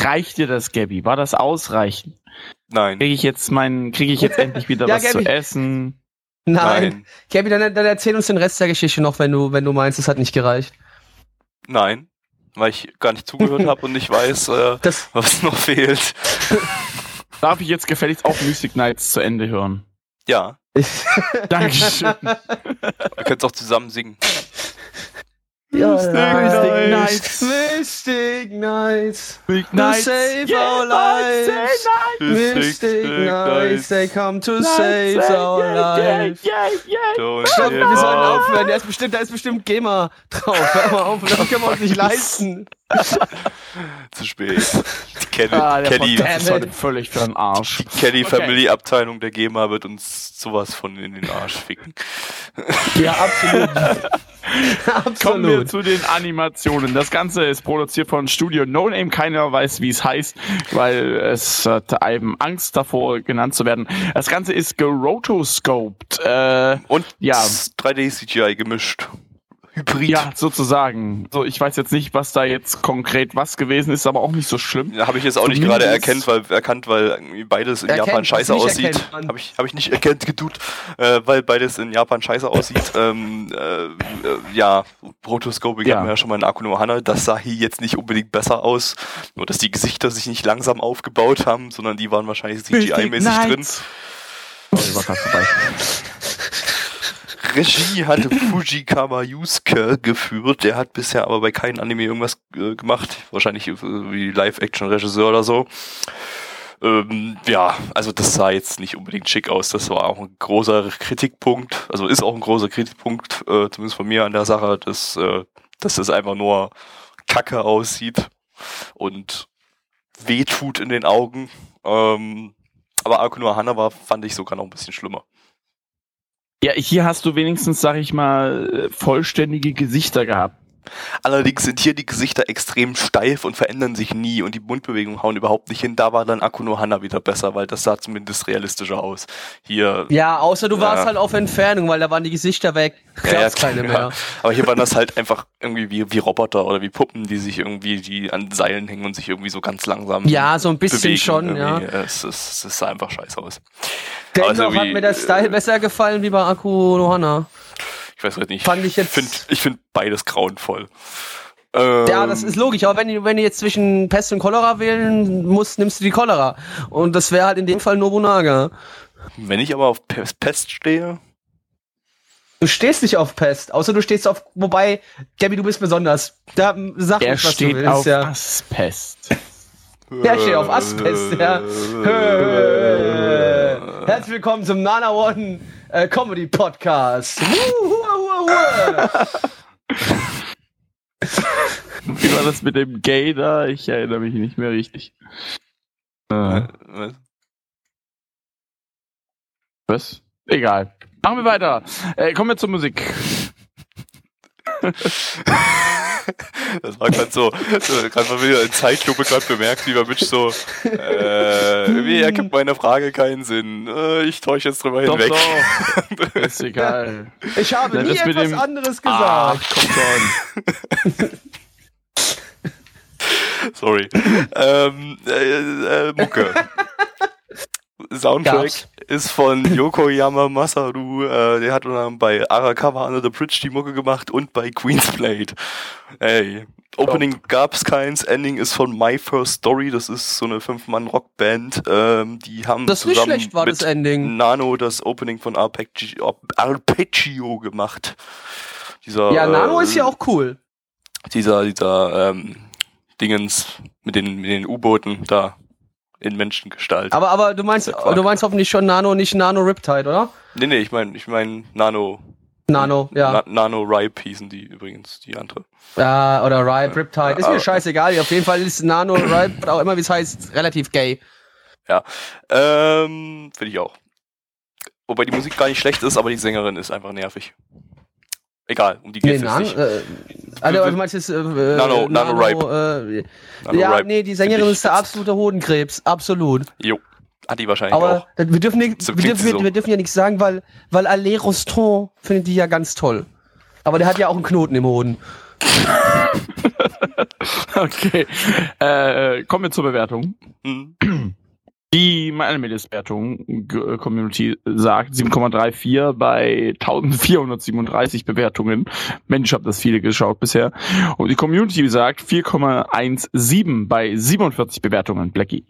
Reicht dir das, Gabby? War das ausreichend? Nein. Kriege ich jetzt meinen, kriege ich jetzt endlich wieder Ja, was Gabby. zu essen? Nein. Nein. Gabi, dann, dann erzähl uns den Rest der Geschichte noch, wenn du, wenn du meinst, es hat nicht gereicht. Nein. Weil ich gar nicht zugehört habe und nicht weiß, äh, Das, was noch fehlt. Darf ich jetzt gefälligst auch Mystic Nights zu Ende hören? Ja. Dankeschön. Wir können es auch zusammen singen. Ja, Mystic. Nights. Mystic Nights. Big To save our lives. Mystic Mystic Nights, they come to Nights, save yeah, our yeah, lives. yeah, yeah. Stopp, give wir sollen aufhören. Da ist bestimmt, da ist bestimmt GEMA drauf. Hör mal auf, das können wir uns nicht leisten. Zu spät. Die Kelly, Ah, Podcast ist heute völlig für den Arsch. die Kelly Okay. Family Abteilung der GEMA wird uns sowas von in den Arsch ficken. Ja, absolut. Kommen wir wir zu den Animationen. Das Ganze ist produziert von Studio No Name. Keiner weiß, wie es heißt, weil es hat einem Angst davor genannt zu werden. Das Ganze ist gerotoscoped. Äh, Und Ja. 3D-CGI gemischt. Hybrid. ja, sozusagen. So, ich weiß jetzt nicht, was da jetzt konkret was gewesen ist, aber auch nicht so schlimm. Habe ich jetzt auch nicht Zumindest- gerade erkannt, weil erkannt, weil beides in Erkennt, Japan scheiße nicht aussieht. Habe ich, hab ich nicht erkannt getut, äh, weil beides in Japan scheiße aussieht. ähm, äh, äh, ja, Rotoscoping Ja. hatten wir ja schon mal in Akuno Hana. Das sah hier jetzt nicht unbedingt besser aus. Nur, dass die Gesichter sich nicht langsam aufgebaut haben, sondern die waren wahrscheinlich CGI-mäßig drin. Vorbei. Regie hatte Fujikawa Yusuke geführt. Der hat bisher aber bei keinem Anime irgendwas äh, gemacht. Wahrscheinlich äh, wie Live-Action-Regisseur oder so. Ähm, ja, also das sah jetzt nicht unbedingt schick aus. Das war auch ein großer Kritikpunkt. Also ist auch ein großer Kritikpunkt, äh, zumindest von mir an der Sache, dass, äh, dass das einfach nur kacke aussieht und wehtut in den Augen. Ähm, aber Akuno Hana war, fand ich sogar noch ein bisschen schlimmer. Ja, hier hast du wenigstens, sag ich mal, vollständige Gesichter gehabt. Allerdings sind hier die Gesichter extrem steif und verändern sich nie und die Mundbewegungen hauen überhaupt nicht hin. Da war dann Akuno Hana wieder besser, weil das sah zumindest realistischer aus. Hier. Ja, außer du warst Ja. halt auf Entfernung, weil da waren die Gesichter weg. Ja, ja, keine mehr. Aber hier waren das halt einfach irgendwie wie, wie Roboter oder wie Puppen, die sich irgendwie, die an Seilen hängen und sich irgendwie so ganz langsam. Ja, so ein bisschen bewegen schon, ja. irgendwie. Es, es, es sah einfach scheiße aus. Dennoch Also hat mir der Style besser gefallen wie bei Akku Nohana. Ich weiß halt nicht. Fand ich jetzt- finde ich find beides grauenvoll. Ähm, Ja, das ist logisch, aber wenn du, wenn du jetzt zwischen Pest und Cholera wählen musst, nimmst du die Cholera. Und das wäre halt in dem Fall Nobunaga. Wenn ich aber auf Pest stehe, Du stehst nicht auf Pest, außer du stehst auf, wobei, Gabby, du bist besonders. Da sag Er uns, was steht du willst, auf ja. Asbest. Ja, ich stehe auf Asbest, ja. Herzlich willkommen zum Nana One äh, Comedy Podcast. Wuhu, wuhu. Wie war das mit dem Gay da? Ich erinnere mich nicht mehr richtig. Äh, Was? was? Egal. Machen wir weiter. Äh, kommen wir zur Musik. Das war gerade so, so gerade mal wieder in Zeitlupe gerade bemerkt, wie der Mensch so, äh, irgendwie ergibt meine Frage keinen Sinn. Äh, ich täusche jetzt drüber Doch, hinweg. doch. Ist egal. Ich habe Ja, nie etwas dem- anderes Ach, gesagt. komm schon. Sorry. ähm, äh, äh, Mucke. Soundtrack Gab's. ist von Yokoyama Masaru. Äh, der hat dann bei Arakawa Under the Bridge die Mucke gemacht und bei Queen's Blade. Ey. Opening gab's keins, Ending ist von My First Story, das ist so eine Fünf-Mann-Rockband. Ähm, die haben Das zusammen schlecht war mit das Ending. Nano das Opening von Arpeggio, Arpeggio gemacht. Dieser, Ja, Nano äh, ist ja auch cool. dieser, dieser ähm, Dingens mit den, mit den U-Booten da in Menschengestalt. Aber, aber du meinst, du meinst hoffentlich schon Nano, nicht Nano Riptide, oder? nee, nee, ich meine, ich meine Nano. Nano, ja. Na, Nano Ripe hießen die übrigens, die andere. Ja, oder Ripe, Riptide. Ist mir scheißegal. Auf jeden Fall ist Nano, Ripe, auch immer wie es heißt, relativ gay. Ähm, finde ich auch. Wobei die Musik gar nicht schlecht ist, aber die Sängerin ist einfach nervig. Egal, um die Nee, geht's jetzt Nano, nicht. äh, also, du meinst jetzt, äh, äh, Nano- Nano Äh, Nano ja, Ripe nee, die Sängerin ist der absolute Hodenkrebs. Absolut. Jo, hat die wahrscheinlich Aber auch. wir dürfen, nicht, wir, dürfen, so. wir dürfen ja nichts sagen, weil, weil Alain Rostand findet die ja ganz toll. Aber der hat ja auch einen Knoten im Hoden. Okay. Äh, kommen wir zur Bewertung. Hm. Die MyAnimalist-Wertung G- Community sagt 7,34 bei 1437 Bewertungen. Mensch, ich habe das viele geschaut bisher. Und die Community sagt 4,17 bei 47 Bewertungen. Blackie.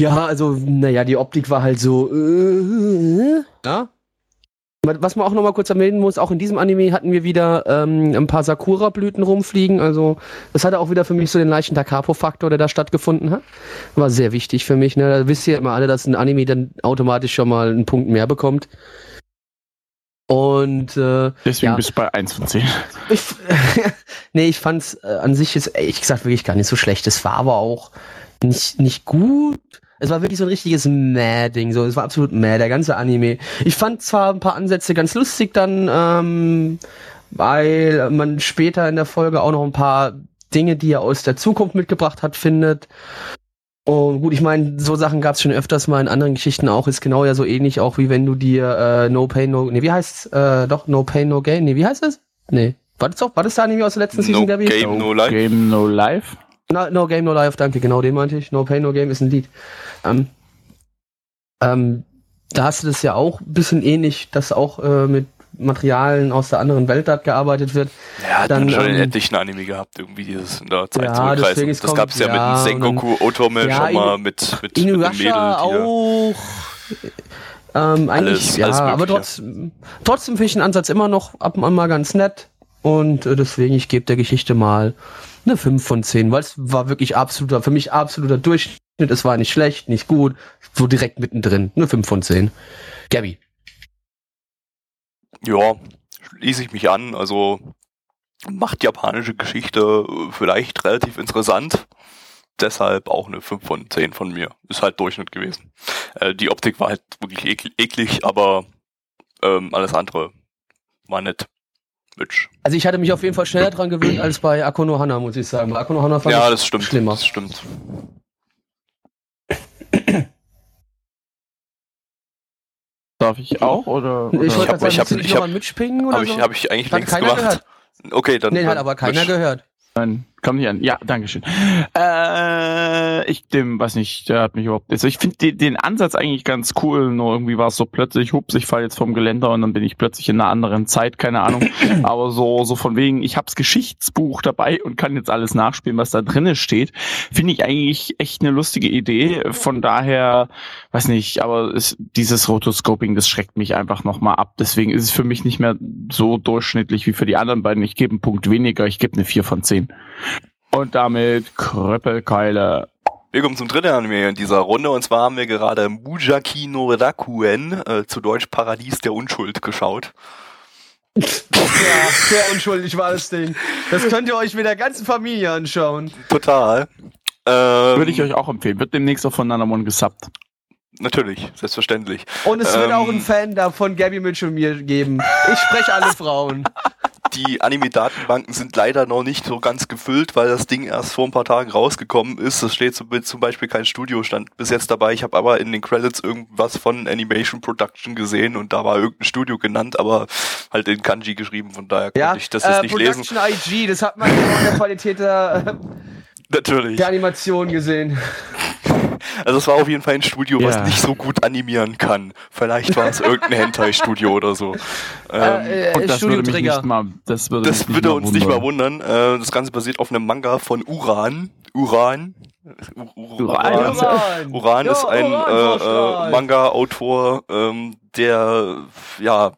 Ja, also, naja, die Optik war halt so. Äh, ja. Was man auch nochmal kurz erwähnen muss, auch in diesem Anime hatten wir wieder ähm, ein paar Sakura-Blüten rumfliegen. Also, das hatte auch wieder für mich so den leichten Takapo-Faktor, der da stattgefunden hat. War sehr wichtig für mich. Ne? Da wisst ihr immer alle, dass ein Anime dann automatisch schon mal einen Punkt mehr bekommt. Und äh, Deswegen Ja. bist du bei 1 von 10. ich, nee, ich fand's äh, an sich jetzt ehrlich gesagt wirklich gar nicht so schlecht. Es war aber auch nicht, nicht gut. Es war wirklich so ein richtiges Meh-Ding. So, es war absolut Meh, der ganze Anime. Ich fand zwar ein paar Ansätze ganz lustig dann, ähm, weil man später in der Folge auch noch ein paar Dinge, die er aus der Zukunft mitgebracht hat, findet. Und gut, ich meine, so Sachen gab es schon öfters mal in anderen Geschichten auch, ist genau ja so ähnlich, auch wie wenn du dir äh, No Pain, No, nee, wie heißt's, äh, doch, No Pain, No Gain, nee, wie heißt das? Nee, war das doch, war das da Anime aus der letzten Season, No Gabby? Game, No Life. Game No Life. No, no Game, No Life, danke, genau den meinte ich. No Pain, No Game ist ein Lied. Ähm, ähm, da hast du das ja auch ein bisschen ähnlich, dass auch äh, mit Materialien aus der anderen Welt dort gearbeitet wird. Ja, hat Dann, schon in ähm, etlichen Anime gehabt, irgendwie dieses in der Zeit Ja, zurückreisen. Das kommt- gab es ja, ja, mit dem Sengoku Otome Ja, schon mal in- mit, mit, mit dem Mädel. Inuyasha auch. Ähm, eigentlich, Alles- ja, alles aber trotz, trotzdem finde ich den Ansatz immer noch ab und an mal ganz nett. Und äh, deswegen, ich gebe der Geschichte mal eine 5 von 10, weil es war wirklich absoluter, für mich absoluter Durchschnitt. Es war nicht schlecht, nicht gut, so direkt mittendrin. Eine 5 von 10. Gabby. Ja, schließe ich mich an. Also macht japanische Geschichte äh, vielleicht relativ interessant. Deshalb auch eine 5 von 10 von mir. Ist halt Durchschnitt gewesen. Äh, die Optik war halt wirklich ekl eklig, aber ähm, alles andere war nett. Mitch. Also ich hatte mich auf jeden Fall schneller dran gewöhnt als bei Akono Hana, muss ich sagen. Bei Akono Hana fand Ja, ich das stimmt. schlimmer. Das stimmt. Darf ich auch? Oder, oder? Ich wollte hab- gerade sagen, ich hab- ich noch hab- mal mitspringen oder Habe so? ich, hab ich eigentlich Hat längst gemacht. Okay, dann. Nee, dann hat aber keiner Mitch. gehört. Nein, komm nicht an. Ja, dankeschön. Äh, ich dem, weiß nicht, der hat mich überhaupt. Also ich finde den, den Ansatz eigentlich ganz cool, nur irgendwie war es so plötzlich, hups, ich fall jetzt vom Geländer und dann bin ich plötzlich in einer anderen Zeit, keine Ahnung. Aber so, so von wegen, ich hab's Geschichtsbuch dabei und kann jetzt alles nachspielen, was da drinnen steht, finde ich eigentlich echt eine lustige Idee. Von daher, weiß nicht, aber es, dieses Rotoscoping, das schreckt mich einfach nochmal ab. Deswegen ist es für mich nicht mehr so durchschnittlich wie für die anderen beiden. Ich gebe einen Punkt weniger, ich gebe eine 4 von 10. Und damit Kröppelkeile. Wir kommen zum dritten Anime in dieser Runde und zwar haben wir gerade Mujaki no Rakuen, äh, zu Deutsch Paradies der Unschuld, geschaut. Ja, sehr unschuldig war das Ding. Das könnt ihr euch mit der ganzen Familie anschauen. Total. Ähm, Würde ich euch auch empfehlen. Wird demnächst auch von Nanamon gesubbt. Natürlich, selbstverständlich. Und es wird Ähm. auch einen Fan da von Gabby Mitch und mir geben. Ich spreche alle Frauen. Die Anime-Datenbanken sind leider noch nicht so ganz gefüllt, weil das Ding erst vor ein paar Tagen rausgekommen ist. Es steht zum, Beispiel kein Studiostand bis jetzt dabei. Ich habe aber in den Credits irgendwas von Animation Production gesehen und da war irgendein Studio genannt, aber halt in Kanji geschrieben. Von daher Ja, konnte ich das jetzt äh, nicht lesen. Production IG, das hat man in der Qualität der, Natürlich. der Animation gesehen. Also es war auf jeden Fall ein Studio, was Ja. nicht so gut animieren kann. Vielleicht war es irgendein Hentai-Studio oder so. Ähm, äh, Und das würde mich nicht mal, das würde, das mich würde uns nicht mal wundern. wundern. Äh, das Ganze basiert auf einem Manga von Uran. Uran. Uran. Uran, Uran Ja, ist ein Uran, äh, äh. Manga-Autor, ähm, der ja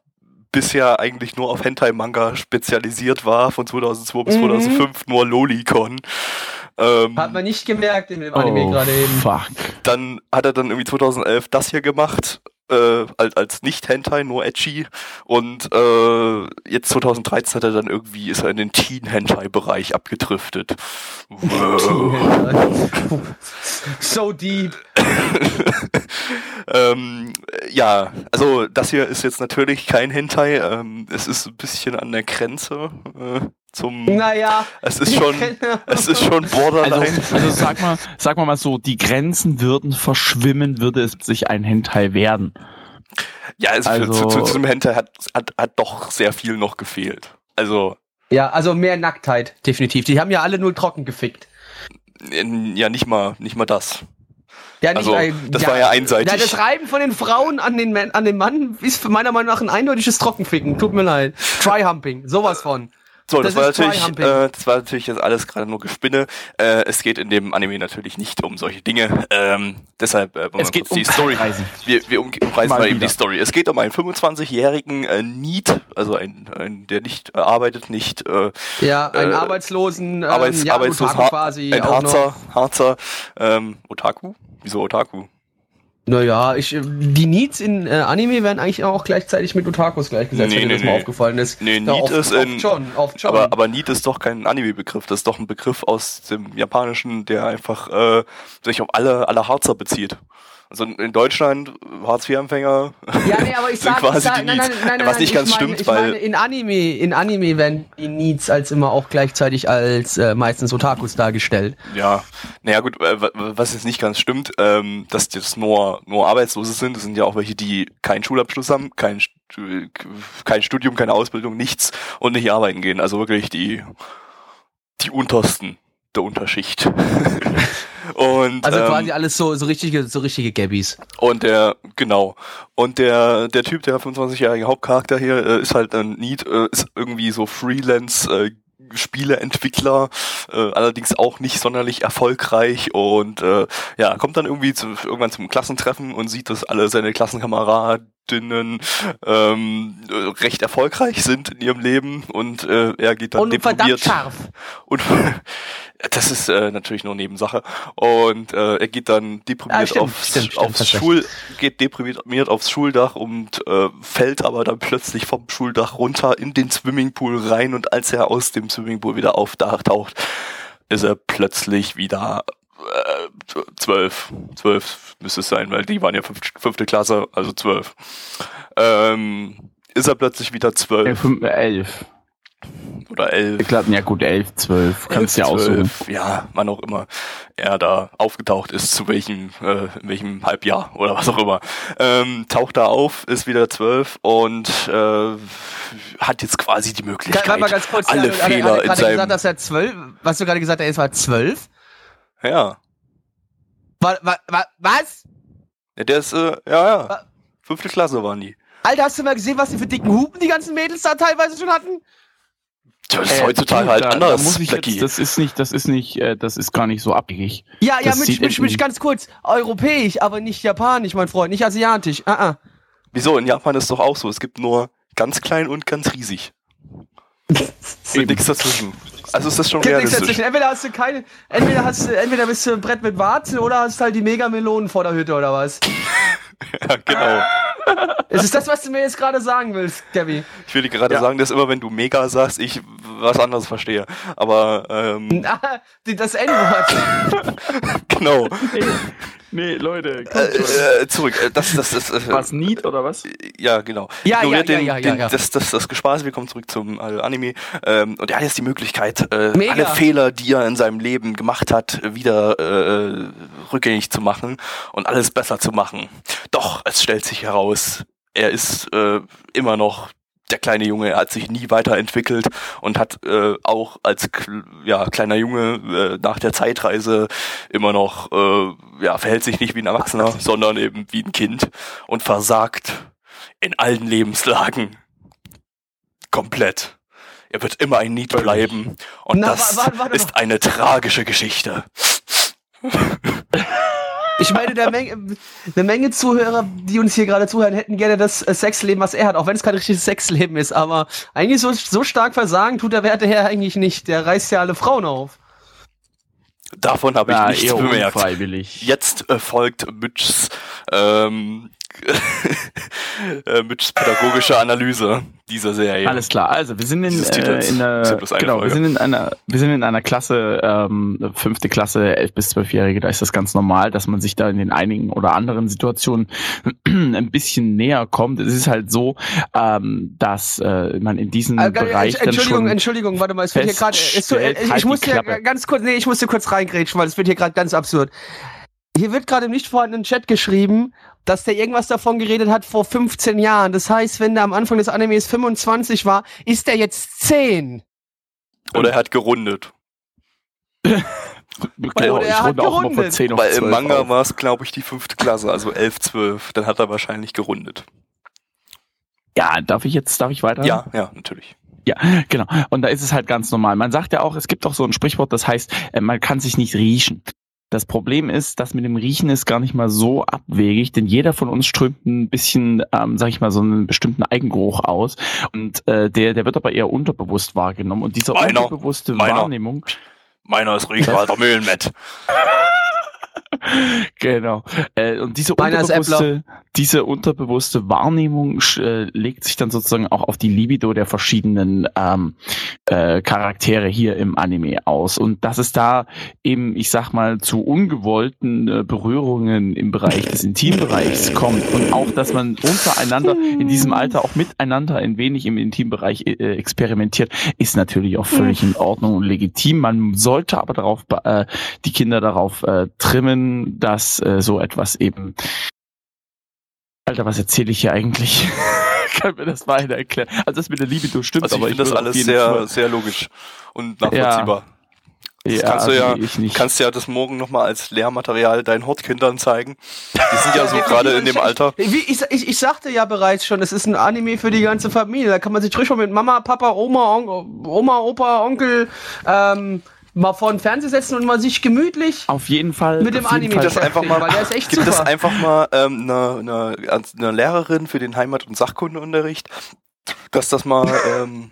bisher eigentlich nur auf Hentai-Manga spezialisiert war, von 2002 bis Mhm. 2005 nur Lolicon. Ähm, Hat man nicht gemerkt in dem Anime Oh, gerade eben. fuck. dann hat er dann irgendwie 2011 das hier gemacht, äh, als, als nicht Hentai, nur Edgy. Und äh, jetzt 2013 hat er dann irgendwie, ist er in den Teen-Hentai-Bereich abgedriftet. Wow. so deep. ähm, ja, also das hier ist jetzt natürlich kein Hentai. Ähm, es ist ein bisschen an der Grenze äh, zum. Naja. Es ist schon, es ist schon Borderline. Also, also sag mal, sag mal mal so, die Grenzen würden verschwimmen, würde es sich ein Hentai werden. ja, es, also- zu, zu, zu diesem Hentai hat, hat, hat doch sehr viel noch gefehlt. Also Ja, also mehr Nacktheit, definitiv. Die haben ja alle nur trocken gefickt. ja nicht mal, nicht mal das. Ja, nicht, Also, das war ja einseitig. Ja, das Reiben von den Frauen an den, Mann- an den Mann ist für meiner Meinung nach ein eindeutiges Trockenficken. Tut mir leid. Tryhumping, sowas von. So, das, Das war natürlich, äh, das war natürlich jetzt alles gerade nur Gespinne. Äh, es geht in dem Anime natürlich nicht um solche Dinge. Ähm, deshalb äh, wollen wir Es geht kurz die um Story. Reisen. Wir, wir um, umreißen Mal mal eben die Story. Es geht um einen 25-jährigen äh, Need, also ein, ein der nicht äh, arbeitet, nicht äh, Ja, einen Äh, Arbeitslosen, ähm, Arbeits, ja, arbeitslos Otaku quasi ein. Harzer, Harzer ähm, Otaku? Wieso Otaku? Naja, ich, äh, die Needs in äh, Anime werden eigentlich auch gleichzeitig mit Otakus gleichgesetzt, Nee, wenn dir nee, das mal nee. aufgefallen ist. Nee, Ja, Need oft, ist in- oft schon, oft schon. Aber, aber Need ist doch kein Anime-Begriff, das ist doch ein Begriff aus dem Japanischen, der einfach äh, sich auf alle, alle Harzer bezieht. Also in Deutschland, Hartz-IV-Empfänger. Ja, nee, aber ich sind sag, quasi sag die nein, Needs. nein, nein, Was nicht ich ganz meine, stimmt, weil- in Anime, in Anime werden die Needs als immer auch gleichzeitig als äh, meistens Otakus dargestellt. Ja, naja gut, äh, wa- was jetzt nicht ganz stimmt, ähm, dass das nur, nur Arbeitslose sind, das sind ja auch welche, die keinen Schulabschluss haben, kein, Stu- kein Studium, keine Ausbildung, nichts und nicht arbeiten gehen. Also wirklich die, die untersten der Unterschicht. und, Also ähm, quasi alles so, so richtige, so richtige Gabbys. und der, genau. Und der, der Typ, der 25-jährige Hauptcharakter hier, äh, ist halt ein Need, äh, ist irgendwie so Freelance, äh, Spieleentwickler, äh, allerdings auch nicht sonderlich erfolgreich und äh, ja, kommt dann irgendwie zu, irgendwann zum Klassentreffen und sieht, dass alle seine Klassenkameradinnen ähm, äh, recht erfolgreich sind in ihrem Leben und äh, er geht dann Und verdammt deprimiert scharf. und das ist äh, natürlich nur Nebensache. Und äh, er geht dann deprimiert Ah, stimmt, aufs, stimmt, stimmt, aufs. Schul, geht deprimiert aufs Schuldach und äh, fällt aber dann plötzlich vom Schuldach runter in den Swimmingpool rein und als er aus dem Swimmingpool wieder auftaucht, ist er plötzlich wieder zwölf. Zwölf müsste es sein, weil die waren ja fünf, fünfte Klasse, also zwölf. Ähm, ist er plötzlich wieder Äh, zwölf äh, elf. oder elf. Klar, ja gut, elf, zwölf. Kannst ja aussuchen. 12, Ja, wann auch immer er da aufgetaucht ist, zu welchem, äh, in welchem Halbjahr oder was auch immer. Ähm, taucht da auf, ist wieder zwölf und äh, hat jetzt quasi die Möglichkeit, mal ganz kurz, alle hat er- hat er Fehler in seinem... gesagt, dass er zwölf, was du gerade gesagt hast, er war zwölf? Ja. Wa, wa, wa, was? ja, der ist, äh, ja, ja. Wa- Fünfte Klasse waren die. Alter, hast du mal gesehen, was die für dicken Hupen die ganzen Mädels da teilweise schon hatten? Das ist Äh, heutzutage halt da, anders, Da muss ich Blackie. jetzt, das ist nicht, das ist nicht, äh, das ist gar nicht so abwegig. Ja, ja, Mitch, in- Mitch, ganz kurz. Europäisch, aber nicht japanisch, mein Freund, nicht asiatisch. Ah, ah. Wieso? In Japan ist es doch auch so. Es gibt nur ganz klein und ganz riesig. Und nichts dazwischen. Also ist das schon Gibt realistisch. Entweder hast du keine, entweder hast du, entweder bist du ein Brett mit Warzen oder hast halt die Megamelonen vor der Hütte oder was? Ja, genau. Ist es das, was du mir jetzt gerade sagen willst, Gabby? Ich will dir gerade Ja. sagen, dass immer wenn du mega sagst, ich was anderes verstehe. Aber ähm, Ah, die- das N-Wort. genau. Nee, nee Leute, Äh, äh, zurück. Äh, Das, das, das, äh, Was, Need oder was? ja, genau. Ja, Ignoriert ja, den, ja, ja, den, ja. Das, das, das Gespaß, wir kommen zurück zum äh, Anime. Ähm, und er hat jetzt die Möglichkeit, äh, alle Fehler, die er in seinem Leben gemacht hat, wieder äh, rückgängig zu machen und alles besser zu machen. Doch, es stellt sich heraus, er ist äh, immer noch der kleine Junge, er hat sich nie weiterentwickelt und hat äh, auch als ja, kleiner Junge äh, nach der Zeitreise immer noch, äh, ja, verhält sich nicht wie ein Erwachsener, sondern eben wie ein Kind und versagt in allen Lebenslagen. Komplett. Er wird immer ein Need bleiben und Na, das wa- wa- warte ist eine tragische Geschichte. Ich meine, der Menge, eine Menge Zuhörer, die uns hier gerade zuhören, hätten gerne das äh, Sexleben, was er hat, auch wenn es kein richtiges Sexleben ist. Aber eigentlich so, so stark versagen tut der werte Herr eigentlich nicht. Der reißt ja alle Frauen auf. Davon habe ich Ja, nichts bemerkt. Jetzt äh, folgt Mitchs, ähm, äh, Mitchs pädagogische Analyse dieser Serie. Alles klar. Also wir sind in, äh, in ja einer, genau, wir sind in einer, wir sind in einer Klasse, ähm, fünfte Klasse, elf bis zwölfjährige. Da ist das ganz normal, dass man sich da in den einigen oder anderen Situationen ein bisschen näher kommt. Es ist halt so, ähm, dass äh, man in diesem Äh, Bereich dann Entschuldigung, schon Entschuldigung, warte mal, es wird hier gerade, ich, halt ich muss die hier Klappe. ganz kurz, nee, ich muss hier kurz reingrätschen, weil es wird hier gerade ganz absurd. Hier wird gerade im nicht vorhandenen Chat geschrieben, dass der irgendwas davon geredet hat vor 15 Jahren. Das heißt, wenn der am Anfang des Animes 25 war, ist der jetzt 10. Oder er hat gerundet. Genau, Oder er ich hat runde auch immer von gerundet. 10 auf Weil 12 im Manga war es, glaube ich, die fünfte Klasse, also 11, 12. Dann hat er wahrscheinlich gerundet. Ja, darf ich jetzt, darf ich weiter? Ja, ja, natürlich. Ja, genau. Und da ist es halt ganz normal. Man sagt ja auch, es gibt auch so ein Sprichwort, das heißt, äh, man kann sich nicht riechen. Das Problem ist, dass mit dem Riechen ist gar nicht mal so abwegig, denn jeder von uns strömt ein bisschen, ähm, sag ich mal, so einen bestimmten Eigengeruch aus. Und äh, der, der wird aber eher unterbewusst wahrgenommen. Und diese Meiner. unterbewusste Meiner. Wahrnehmung, Meiner ist Riechwalder Mühlenmet. genau. Äh, und diese unterbewusste, diese unterbewusste Wahrnehmung äh, legt sich dann sozusagen auch auf die Libido der verschiedenen ähm, äh, Charaktere hier im Anime aus. Und dass es da eben, ich sag mal, zu ungewollten äh, Berührungen im Bereich des Intimbereichs kommt und auch, dass man untereinander in diesem Alter auch miteinander ein wenig im Intimbereich äh, experimentiert, ist natürlich auch völlig in Ordnung und legitim. Man sollte aber darauf äh, die Kinder darauf äh, trimmen, dass äh, so etwas eben. Alter, was erzähle ich hier eigentlich? Kann mir das mal einer erklären? Also das mit der Libido stimmt, Also ich aber finde das alles sehr, Fall- sehr logisch und nachvollziehbar. Das Ja, kannst du ja, ich nicht. kannst ja das morgen nochmal als Lehrmaterial deinen Hortkindern zeigen. Die sind ja so gerade in dem Alter. Wie ich, ich, ich sagte ja bereits schon, es ist ein Anime für die ganze Familie. Da kann man sich ruhig mal mit Mama, Papa, Oma, On Oma, Opa, Onkel ähm, mal vor den Fernseher setzen und mal sich gemütlich Auf jeden Fall. mit dem Anime Fall- das einfach mal, weil der ist echt gibt super. es einfach mal ähm, eine, eine, eine Lehrerin für den Heimat- und Sachkundeunterricht, dass das mal, ähm,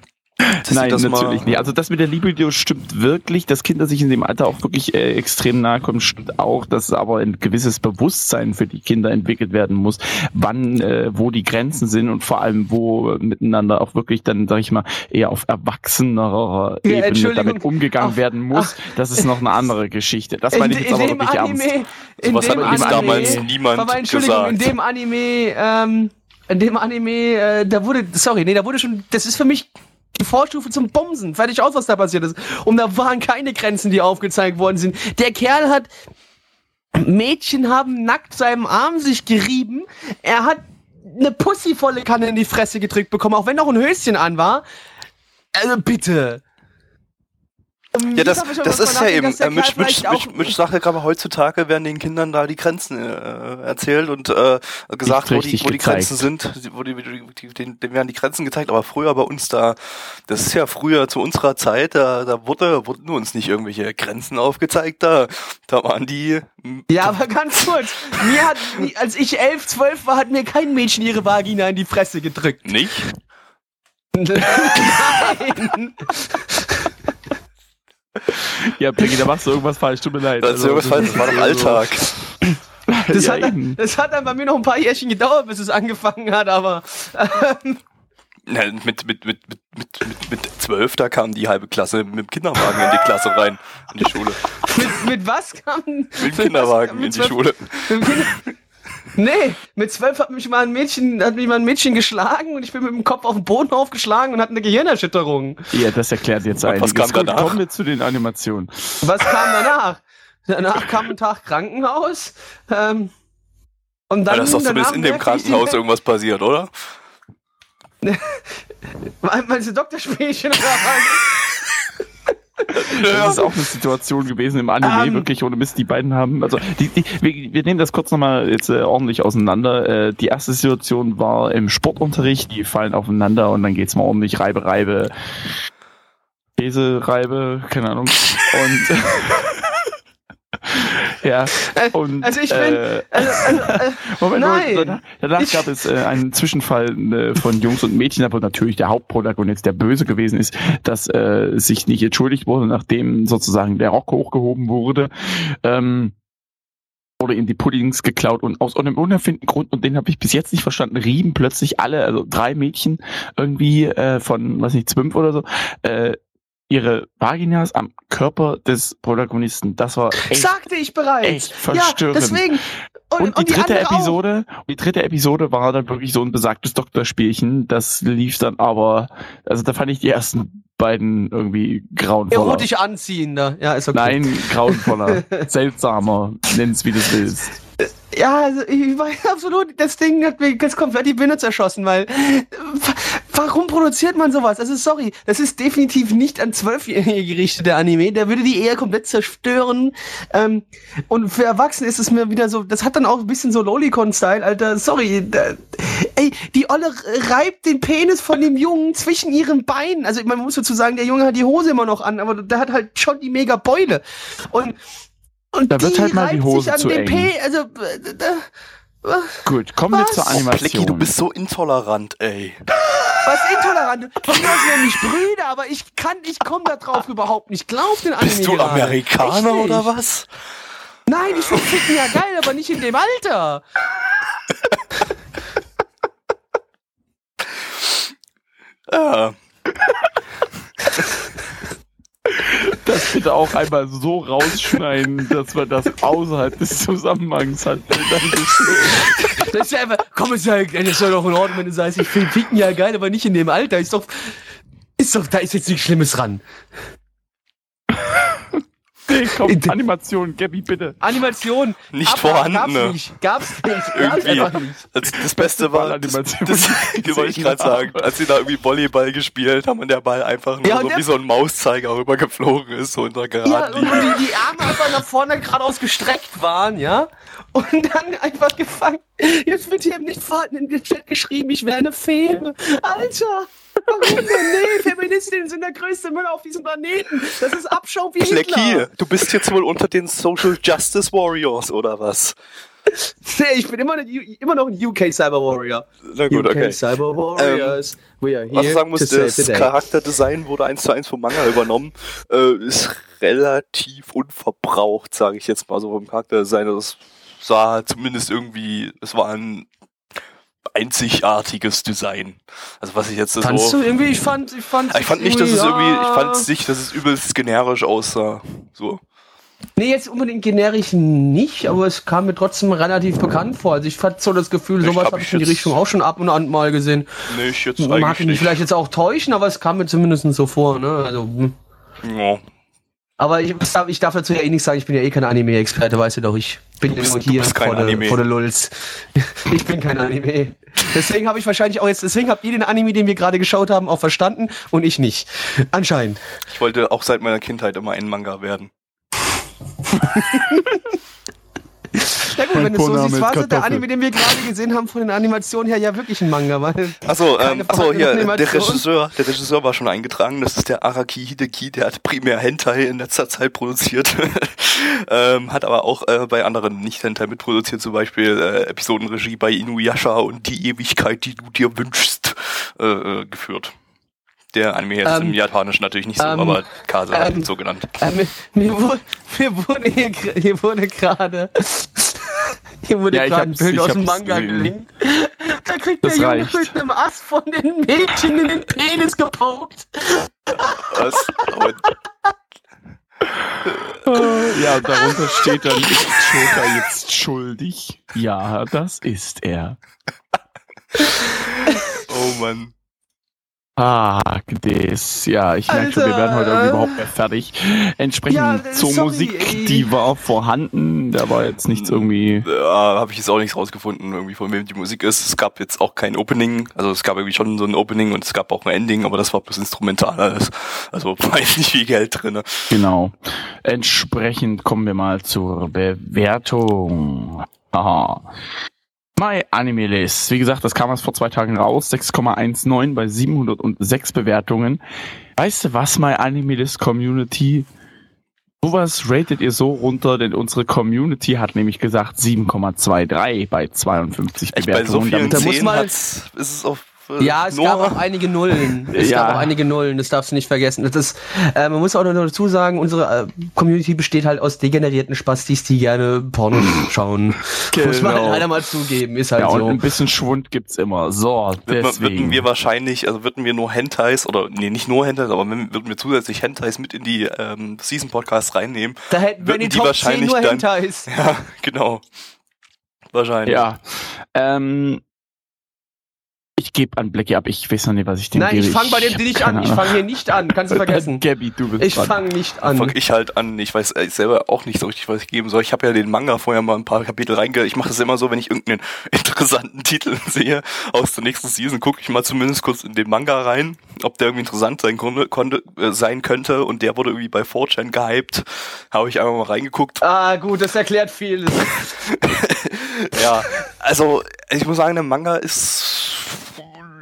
Nein, das natürlich mal, nicht. Also das mit der Libido stimmt wirklich, dass Kinder sich in dem Alter auch wirklich äh, extrem nahe kommen, stimmt auch, dass aber ein gewisses Bewusstsein für die Kinder entwickelt werden muss, wann, äh, wo die Grenzen sind und vor allem, wo äh, miteinander auch wirklich dann, sag ich mal, eher auf erwachsenerer Ja, Ebene damit umgegangen Ach, werden muss. Das ist noch eine andere Geschichte. Das in, meine ich jetzt in aber wirklich ernst. Anime, in Sowas dem hat uns Anime, damals niemand aber Entschuldigung, in gesagt. dem Anime, ähm, in dem Anime, äh, da wurde, sorry, nee, da wurde schon, das ist für mich die Vorstufe zum Bumsen. Fertig aus, was da passiert ist. Und da waren keine Grenzen, die aufgezeigt worden sind. Der Kerl hat, Mädchen haben nackt seinem Arm sich gerieben. Er hat eine pussyvolle Kanne in die Fresse gedrückt bekommen, auch wenn noch ein Höschen an war. Also bitte. Ähm, Ja, das, das ist ja eben, äh, Mitch, Mitch sagt ja gerade, heutzutage werden den Kindern da die Grenzen äh, erzählt und äh, gesagt, wo die, wo die. Grenzen sind, wo die, die, die, denen, denen werden die Grenzen gezeigt, aber früher bei uns da, das ist ja früher zu unserer Zeit, da, da wurde, wurden uns nicht irgendwelche Grenzen aufgezeigt, da, da waren die, Ja, aber ganz kurz. Mir hat, als ich elf, zwölf war, hat mir kein Mädchen ihre Vagina in die Fresse gedrückt. nicht? Nein. Ja, Peggy, da machst du irgendwas falsch, tut mir leid. Das, ist irgendwas falsch, das war doch Alltag. Das, Ja, hat, eben. das hat dann bei mir noch ein paar Jährchen gedauert, bis es angefangen hat, aber ähm, Na, mit, mit, mit, mit, mit, mit, mit zwölf, da kam die halbe Klasse mit dem Kinderwagen in die Klasse rein, in die Schule. mit, mit was kam. Mit dem Kinderwagen in die Schule. Mit dem Kinder nee, mit zwölf hat mich mal ein Mädchen, hat mich mal ein Mädchen geschlagen und ich bin mit dem Kopf auf den Boden aufgeschlagen und hatte eine Gehirnerschütterung. Ja, das erklärt jetzt Und einiges. was kam danach? kommen wir zu den Animationen. Was kam danach? Danach kam ein Tag Krankenhaus. Ähm, und dann Ja, das ist doch zumindest danach in dem Krankenhaus irgendwas passiert, oder? Meinst du Doktorspielchen oder was? Das ist auch eine Situation gewesen im Anime, Ähm. wirklich ohne Mist. Die beiden haben, also die, die, wir, wir nehmen das kurz nochmal jetzt äh, ordentlich auseinander. Äh, die erste Situation war im Sportunterricht, die fallen aufeinander und dann geht's mal ordentlich Reibe, Reibe, Käse, Reibe, keine Ahnung. Und ja, und Also ich bin- äh, Also, also, äh, Moment, Nein. Moment, danach, Ich- gab es äh, einen Zwischenfall äh, von Jungs und Mädchen, aber natürlich der Hauptprotagonist, der böse gewesen ist, dass äh, sich nicht entschuldigt wurde, nachdem sozusagen der Rock hochgehoben wurde. Ähm, wurde ihm die Puddings geklaut und aus einem unerfindlichen Grund, und den habe ich bis jetzt nicht verstanden, rieben plötzlich alle, also drei Mädchen irgendwie äh, von, weiß nicht, zwölf oder so, äh, ihre Vaginas am Körper des Protagonisten. Das war echt, sagte ich bereits. echt verstörend. Ja, deswegen. Und, Und, die dritte andere auch. Episode, die dritte Episode war dann wirklich so ein besagtes Doktorspielchen. Das lief dann aber, also da fand ich die ersten beiden irgendwie grauenvoller. Erotisch anziehender. Ja, ist okay. Nein, grauenvoller, seltsamer, nenn's wie du willst. Ja, also ich war absolut, das Ding hat mir ganz komplett die Birne zerschossen, weil warum produziert man sowas? Also sorry, das ist definitiv nicht an Zwölfjährige gerichtet, der Anime. Der würde die eher komplett zerstören. Ähm, und für Erwachsene ist es mir wieder so, das hat dann auch ein bisschen so Lolicon-Style, Alter. Sorry. Da, ey, die Olle reibt den Penis von dem Jungen zwischen ihren Beinen. Also man muss dazu sagen, der Junge hat die Hose immer noch an, aber der hat halt schon die mega Beule. Und und Da wird die halt mal die reibt Hose sich an zu eng. P, also äh, da, Gut, kommen wir zur Oh, Animation. Plecki, du bist so intolerant, ey. was intolerant. Von mir aus nämlich Brüder, aber ich kann, ich komme da drauf überhaupt nicht. Glaub den Anime Bist du gerade. Amerikaner Echt oder nicht. was? Nein, ich finde Ficken ja geil, aber nicht in dem Alter. Ja. Das bitte auch einmal so rausschneiden, dass man das außerhalb des Zusammenhangs hat. Das ist ja einfach, komm, ist ja, das ist ja doch in Ordnung, wenn du sagst, ich finde Ficken ja geil, aber nicht in dem Alter. Ist doch, ist doch, da ist jetzt nichts Schlimmes ran. Nee, komm, Animation, Gabby, bitte. Animation. Nicht aber vorhanden, Gab's ne? nicht. Gab's nicht. Gab's Irgendwie. einfach nicht. Das, das Beste war, das, das, das wollte ich gerade sagen, als sie da irgendwie Volleyball gespielt haben und der Ball einfach nur Ja, so wie so ein Mauszeiger rübergeflogen ist, so unter Ja, geraden und die, die Arme einfach nach vorne geradeaus gestreckt waren, ja? Und dann einfach gefangen. Jetzt wird hier im nicht vorhandenen Chat geschrieben, ich wäre eine Fähre. Alter! Warum denn? Nee, Feministinnen sind der größte Müll auf diesem Planeten. Das ist Abschaum wie Hitler. Flecki, du bist jetzt wohl unter den Social Justice Warriors, oder was? Nee, ich bin immer, eine, immer noch ein UK Cyber Warrior. Na gut, UK okay. Cyber Warriors. We are here Was ich sagen muss, das. Charakterdesign wurde eins zu eins vom Manga übernommen. Äh, ist relativ unverbraucht, sage ich jetzt mal so vom Charakterdesign. Das sah zumindest irgendwie, es war ein einzigartiges Design. Also was ich jetzt Fandst so... du irgendwie, ich fand, ich fand, ich fand nicht, dass es irgendwie, ich fand ja. nicht, dass es übelst generisch aussah. So. Nee, jetzt unbedingt generisch nicht, aber es kam mir trotzdem relativ bekannt vor. Also ich fand so das Gefühl, sowas hab habe ich in die Richtung auch schon ab und an mal gesehen. Nee, ich jetzt Mag eigentlich ich mich nicht. vielleicht jetzt auch täuschen, aber es kam mir zumindest so vor. Ne? Also, hm. Ja. aber ich, ich darf dazu ja eh nichts sagen, ich bin ja eh kein Anime-Experte, weißt du doch. Ich bin Du bist- nur du hier bist kein vor der vor der Lulz. Ich bin kein Anime. Deswegen habe ich wahrscheinlich auch jetzt, deswegen habt ihr den Anime, den wir gerade geschaut haben, auch verstanden und ich nicht. Anscheinend. Ich wollte auch seit meiner Kindheit immer ein Manga werden. Ja gut, Mein wenn du es so siehst, war der Kartoffel. Anime, den wir gerade gesehen haben, von den Animationen her ja wirklich ein Manga, weil Achso, ähm, achso hier, der. Regisseur, der Regisseur war schon eingetragen, das ist der Araki Hideki, der hat primär Hentai in letzter Zeit produziert, ähm, hat aber auch äh, bei anderen Nicht-Hentai mitproduziert, zum Beispiel äh, Episodenregie bei Inuyasha und Die Ewigkeit, die du dir wünschst, äh, äh, geführt. Der Anime jetzt Ähm, im Japanischen natürlich nicht so, ähm, aber Kase hat ähm, ihn so genannt. Äh, mir, mir, wurde, mir wurde hier, hier wurde gerade hier wurde Ja, gerade ein Bild aus dem Manga gelinkt. Da kriegt Das der Junge reicht. mit einem Ast von den Mädchen in den Penis gepokt. Was? Ja, und darunter steht dann, ist jetzt schuldig? Ja, das ist er. Oh Mann. Ah, das. Ja, ich merke schon, wir werden heute irgendwie äh. überhaupt mehr fertig. Entsprechend Ja, zur sorry, Musik, ey. die war vorhanden, da war jetzt nichts irgendwie. Ja, habe ich jetzt auch nichts rausgefunden, irgendwie von wem die Musik ist. Es gab jetzt auch kein Opening, also es gab irgendwie schon so ein Opening und es gab auch ein Ending, aber das war bloß instrumental alles. Also war jetzt nicht viel Geld drinne. Genau. Entsprechend kommen wir mal zur Bewertung. Aha. My Anime List. Wie gesagt, das kam erst vor zwei Tagen raus. 6,19 bei 706 Bewertungen. Weißt du was, My Anime List Community? Sowas ratet ihr so runter, denn unsere Community hat nämlich gesagt 7,23 bei 52 Echt, bei so Bewertungen. vielen Damit- Da muss hat's, ist es auf Ja, es nur, gab auch einige Nullen. Es Ja. gab auch einige Nullen, das darfst du nicht vergessen. Das ist, äh, man muss auch noch dazu sagen, unsere äh, Community besteht halt aus degenerierten Spastis, die gerne Pornos schauen. Muss man halt Genau. leider mal zugeben, ist halt ja, und so. ein bisschen Schwund gibt's immer. So, deswegen. würden wir wahrscheinlich, also würden wir nur Hentais oder nee, nicht nur Hentais, aber wenn, würden wir zusätzlich Hentais mit in die ähm, Season Podcasts reinnehmen. Da hätten wir die die Top 10 wahrscheinlich nur dann- Hentais. Ja, genau. Wahrscheinlich. Ja. Ähm, gebe an Blackie ab. Ich weiß noch nicht, was ich dem Nein, gebe. ich fange bei dem hab nicht an. Ich fange hier nicht an. Kannst du vergessen. Gabby, du bist Ich fange nicht an. fang ich halt an. Ich weiß äh, selber auch nicht so richtig, was ich geben soll. Ich habe ja den Manga vorher mal ein paar Kapitel reinge... Ich mache das immer so, wenn ich irgendeinen interessanten Titel sehe aus der nächsten Season, gucke ich mal zumindest kurz in den Manga rein, ob der irgendwie interessant sein konnte, konnte äh, sein könnte. Und der wurde irgendwie bei 4chan gehypt. Habe ich einfach mal reingeguckt. Ah, gut, das erklärt vieles. Ja, also ich muss sagen, der Manga ist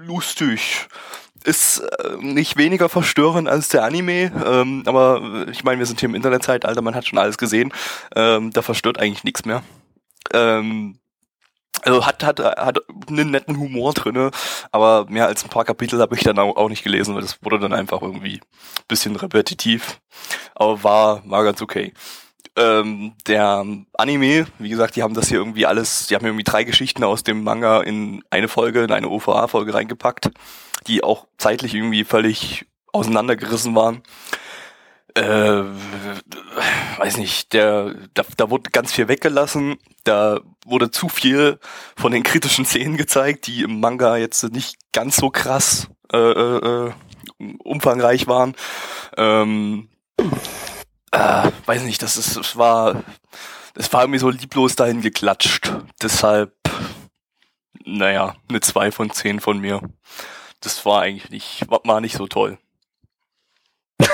lustig. Ist äh, nicht weniger verstörend als der Anime, ähm, aber ich meine, wir sind hier im Internetzeitalter, man hat schon alles gesehen. Ähm, da verstört eigentlich nichts mehr. Ähm, also hat, hat, hat einen netten Humor drinne, aber mehr als ein paar Kapitel habe ich dann auch, auch nicht gelesen, weil das wurde dann einfach irgendwie ein bisschen repetitiv. Aber war, war ganz okay. Ähm, der Anime, wie gesagt, die haben das hier irgendwie alles, die haben irgendwie drei Geschichten aus dem Manga in eine Folge, in eine OVA-Folge reingepackt, die auch zeitlich irgendwie völlig auseinandergerissen waren. Äh, weiß nicht, der, da, da wurde ganz viel weggelassen, da wurde zu viel von den kritischen Szenen gezeigt, die im Manga jetzt nicht ganz so krass äh, äh, äh umfangreich waren. Ähm, äh, weiß nicht, das ist, es war, es war irgendwie so lieblos dahin geklatscht. Deshalb, naja, eine 2 von 10 von mir. Das war eigentlich nicht, war nicht so toll.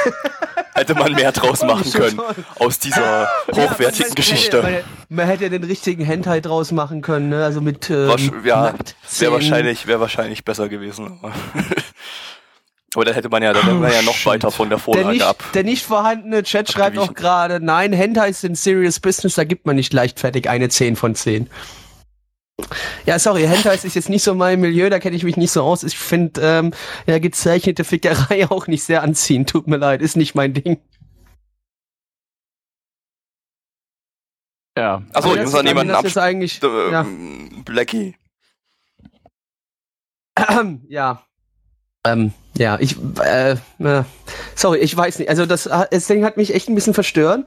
Hätte man mehr draus machen können aus dieser hochwertigen ja, Geschichte. Man, man, hätte den richtigen Hentai draus machen können, ne? also mit ähm, ja, wäre wahrscheinlich, wäre wahrscheinlich besser gewesen. Aber da hätte man ja, da wäre man ja noch weiter von der Vorlage der nicht, ab. Der nicht vorhandene Chat schreibt auch gerade, nein, Hentai sind Serious Business, da gibt man nicht leichtfertig eine 10 von 10. Ja, sorry, Hentai ist jetzt nicht so mein Milieu, da kenne ich mich nicht so aus. Ich finde ähm, ja, gezeichnete Fickerei auch nicht sehr anziehend. Tut mir leid, ist nicht mein Ding. Ja. Achso, ich muss an jemanden ab. Eigentlich, äh, ja. Blackie. ja. Ähm, ja, ich, äh, äh, sorry, ich weiß nicht. Also das, das Ding hat mich echt ein bisschen verstört.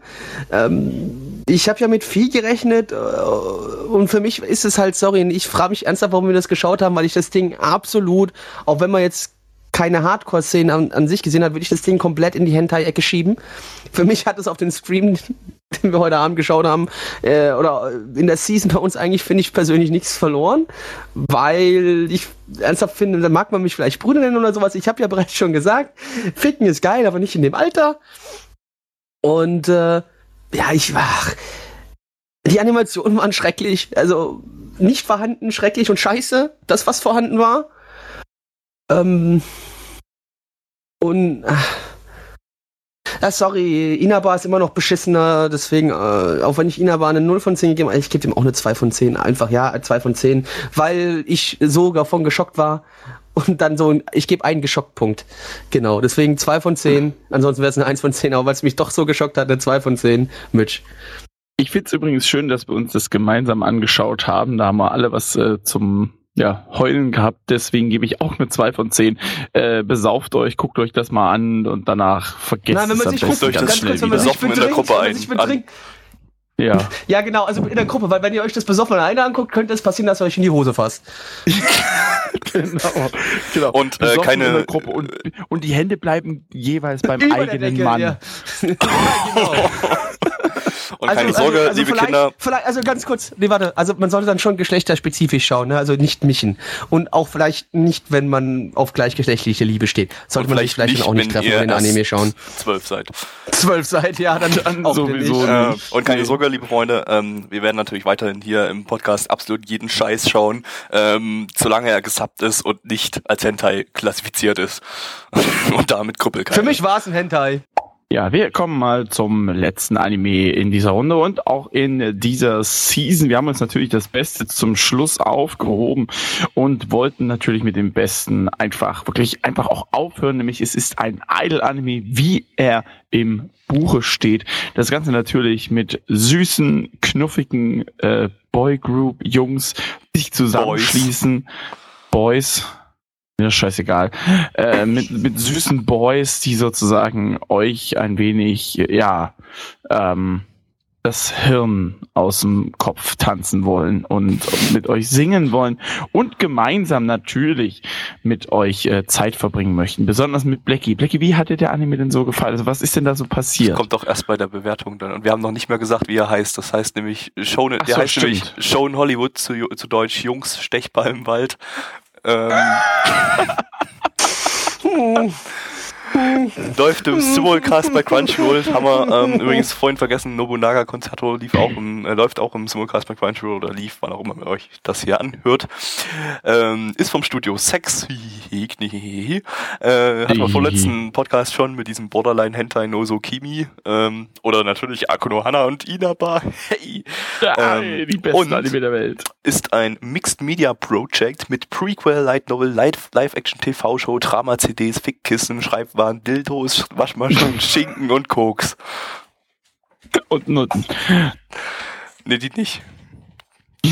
Ähm, ich habe ja mit viel gerechnet äh, und für mich ist es halt, sorry, ich frage mich ernsthaft, warum wir das geschaut haben, weil ich das Ding absolut, auch wenn man jetzt keine Hardcore-Szenen an, an, sich gesehen hat, würde ich das Ding komplett in die Hentai-Ecke schieben. Für mich hat es auf den Stream, den wir heute Abend geschaut haben, äh, oder in der Season bei uns eigentlich, finde ich persönlich nichts verloren, weil ich ernsthaft finde, da mag man mich vielleicht Bruder nennen oder sowas. Ich habe ja bereits schon gesagt, Ficken ist geil, aber nicht in dem Alter. Und äh, ja, ich war. Die Animationen waren schrecklich, also nicht vorhanden, schrecklich und scheiße, das, was vorhanden war. Ähm, und äh, sorry, Inaba ist immer noch beschissener, deswegen, äh, auch wenn ich Inaba eine 0 von 10 gegeben habe, ich gebe ihm auch eine 2 von 10, einfach ja, 2 von 10, weil ich so davon geschockt war und dann so, ich gebe einen Geschocktpunkt. Genau, deswegen 2 von 10, ansonsten wäre es eine 1 von 10, aber weil es mich doch so geschockt hat, eine 2 von 10, Mitch. Ich finde es übrigens schön, dass wir uns das gemeinsam angeschaut haben, da haben wir alle was äh, zum ja, heulen gehabt, deswegen gebe ich auch eine 2 von 10. Äh, besauft euch, guckt euch das mal an und danach vergesst Nein, wenn man es sich guckt, euch das schnell wieder. Besoffen in der Gruppe ein. Ja. Ja, genau, also in der Gruppe, weil wenn ihr euch das besoffen alleine anguckt, könnte es passieren, dass ihr euch in die Hose fasst. genau, genau. Und äh, keine Gruppe und, und die Hände bleiben jeweils beim eigenen Mann. Ja. genau. Und also, keine Sorge, also, also liebe Kinder. Vielleicht, also ganz kurz, nee, warte, also man sollte dann schon geschlechterspezifisch schauen, ne? also nicht mischen. Und auch vielleicht nicht, wenn man auf gleichgeschlechtliche Liebe steht. Sollte man sich vielleicht nicht, dann auch nicht treffen, wenn Anime schauen. Zwölf seid. Zwölf seid, ja, dann, dann sowieso. Äh, und keine Sorge, liebe Freunde, ähm, wir werden natürlich weiterhin hier im Podcast absolut jeden Scheiß schauen, ähm, solange er gesubbt ist und nicht als Hentai klassifiziert ist. und damit Kuppel Für mich war es ein Hentai. Ja, wir kommen mal zum letzten Anime in dieser Runde und auch in dieser Season. Wir haben uns natürlich das Beste zum Schluss aufgehoben und wollten natürlich mit dem Besten einfach wirklich einfach auch aufhören. Nämlich es ist ein Idol-Anime, wie er im Buche steht. Das Ganze natürlich mit süßen, knuffigen äh, Boygroup-Jungs, die sich zusammenschließen. Boys. Boys mir ist scheißegal, äh, mit, mit süßen Boys, die sozusagen euch ein wenig, ja, ähm, das Hirn aus dem Kopf tanzen wollen und mit euch singen wollen und gemeinsam natürlich mit euch äh, Zeit verbringen möchten. Besonders mit Blackie. Blackie, wie hat dir der Anime denn so gefallen? Also was ist denn da so passiert? Das kommt doch erst bei der Bewertung dann. Und wir haben noch nicht mehr gesagt, wie er heißt. Das heißt nämlich Show, der so, heißt stimmt. nämlich Show in Hollywood zu, zu Deutsch Jungs Stechball im Wald. Ähm, Läuft im Simulcast bei Crunchyroll. Haben wir ähm, übrigens vorhin vergessen, Nobunaga Concerto lief auch im, äh, läuft auch im Simulcast bei Crunchyroll oder lief, wann auch immer ihr euch das hier anhört. Ähm, ist vom Studio Sex. Äh, hatten wir vorletzten Podcast schon mit diesem Borderline Hentai Nozo Kimi. Ähm, oder natürlich Akuno Hana und Inaba. Hey! Ähm, die besten Anime der Welt. Ist ein Mixed Media Project mit Prequel, Light Novel, Live-Action TV-Show, Drama-CDs, Fickkissen, Schreibwaren, Dildos, Waschmaschinen, Schinken und Koks. Und Nutten. Nee, die nicht.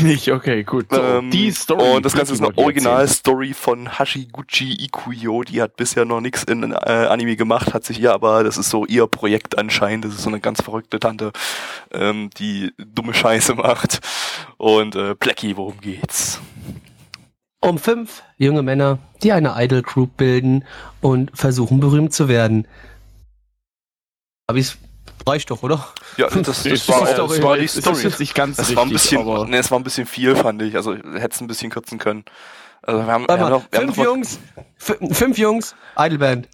Nicht, okay, gut. So, Ähm, die Story. Und das Ganze ist die eine Originalstory von Hashiguchi Ikuyo. Die hat bisher noch nichts in äh, Anime gemacht, hat sich ihr aber, das ist so ihr Projekt anscheinend. Das ist so eine ganz verrückte Tante, ähm, die dumme Scheiße macht. Und äh, Blackie, worum geht's? Um fünf junge Männer, die eine Idol Group bilden und versuchen berühmt zu werden. Aber es reicht doch, oder? Ja, das, das, erzählen. war, Story. das war die Das Story. nicht ganz Das richtig, war ein bisschen, aber nee, es war ein bisschen viel, fand ich. Also hätte es ein bisschen kürzen können. Also wir haben, wir haben noch, wir haben fünf noch mal, Jungs, fü- fünf Jungs, Idolband.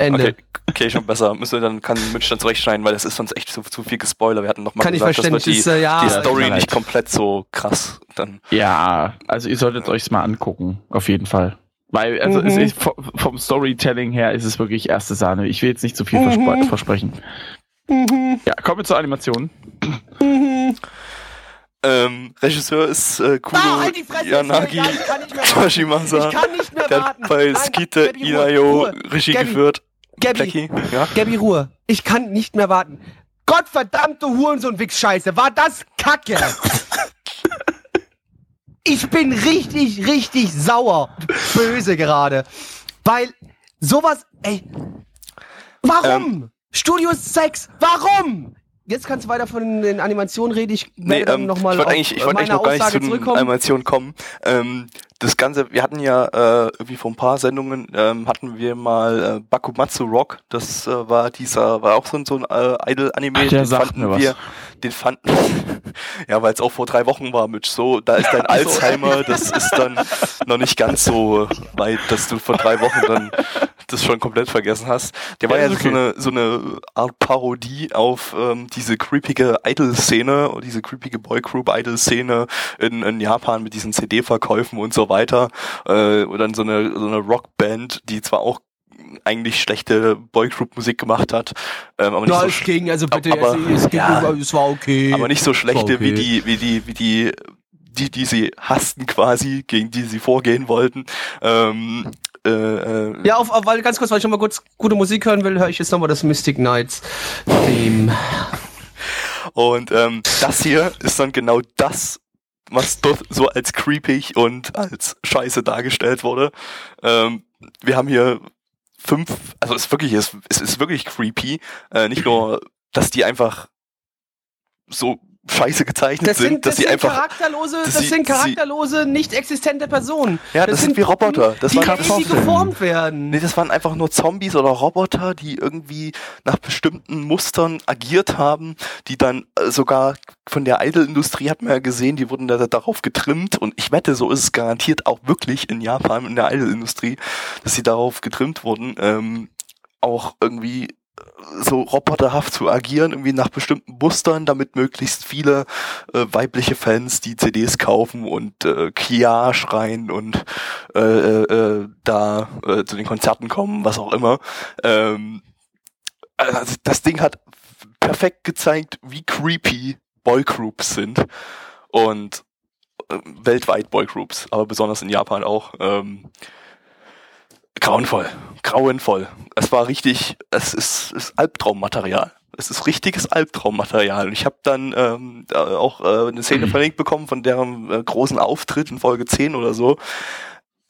Ende. Okay, okay, schon besser. Müssen wir dann, kann Mitch dann zurechtschneiden, weil das ist sonst echt zu, zu viel gespoiler. Wir hatten noch mal Kann ich gesagt, dass wir die, ist, äh, ja, die Story nicht leid. komplett so krass dann. ja, also ihr solltet euch's mal angucken, auf jeden Fall. Weil, also Mhm. es ist, vom, Storytelling her ist es wirklich erste Sahne. Ich will jetzt nicht zu viel Mhm. verspre- versprechen. Ja, kommen wir zur Animation. Ähm, Regisseur ist äh, Kuno Ah, halt die Fresse, Yanagi egal, ich kann nicht mehr warten. Der hat bei Nein, Skite Inayo. Regie Gabby, geführt. Gabby, Blackie, ja? Gabby, Ruhe. Ich kann nicht mehr warten. Gottverdammte Hurensohn-Wichs-Scheiße. War das Kacke? ich bin richtig, richtig sauer. Böse gerade. Weil sowas, ey. Warum? Studio 6, warum? Jetzt kannst du weiter von den Animationen reden. Ich Nee, ähm, nochmal ich wollte auf eigentlich, ich wollte eigentlich noch gar nicht zu den. Animationen kommen. Ähm, das Ganze, wir hatten ja äh, irgendwie vor ein paar Sendungen ähm, hatten wir mal äh, Bakumatsu Rock. Das äh, war dieser, war auch so ein, so ein äh, Idol-Anime. Den sagt fanden mir was. Den fanden, ja, weil es auch vor drei Wochen war, Mitch. So, da ist dein Alzheimer, das ist dann noch nicht ganz so weit, dass du vor drei Wochen dann das schon komplett vergessen hast. Der war Ja, ja, ist so okay. eine so eine Art Parodie auf ähm, diese creepige Idol-Szene, oder diese creepige Boygroup-Idol-Szene in, in Japan mit diesen CD-Verkäufen und so weiter. Äh, und dann so eine, so eine Rockband, die zwar auch eigentlich schlechte Boygroup-Musik gemacht hat, ähm, aber, nicht Ja, so es ging, also bitte, aber- es, ging, ja. es war okay. aber nicht so schlechte okay. wie die, wie die, wie die, die, die sie hassten quasi, gegen die sie vorgehen wollten. Ähm, äh, äh, Ja, auf, auf, weil ganz kurz, weil ich noch mal kurz gute Musik hören will, höre ich jetzt nochmal das Mystic Knights Theme. Und ähm, das hier ist dann genau das, was dort so als creepig und als scheiße dargestellt wurde. Ähm, wir haben hier fünf, also es ist wirklich, es, es ist wirklich creepy. Äh, nicht nur, dass die einfach so scheiße gezeichnet Das sind, dass das sie sind einfach charakterlose, dass das sie- sind sie- charakterlose, nicht existente Personen. Ja, das sind wie Roboter. Das die waren Kartoffeln. geformt werden. Nee, das waren einfach nur Zombies oder Roboter, die irgendwie nach bestimmten Mustern agiert haben, die dann äh, sogar von der Idol-Industrie hat man ja gesehen, die wurden da, darauf getrimmt und ich wette, so ist es garantiert auch wirklich in Japan in der Idol-Industrie, dass sie darauf getrimmt wurden, ähm, auch irgendwie so roboterhaft zu agieren, irgendwie nach bestimmten Mustern, damit möglichst viele äh, weibliche Fans die CDs kaufen und äh, Kia schreien und äh, äh, äh, da äh, zu den Konzerten kommen, was auch immer. Ähm, also das Ding hat perfekt gezeigt, wie creepy Boygroups sind und äh, weltweit Boygroups, aber besonders in Japan auch. Ähm, grauenvoll, grauenvoll. Es war richtig, es ist, ist Albtraummaterial. Es ist richtiges Albtraummaterial. Und ich habe dann ähm, auch äh, eine Szene verlinkt bekommen von deren äh, großen Auftritt in Folge 10 oder so.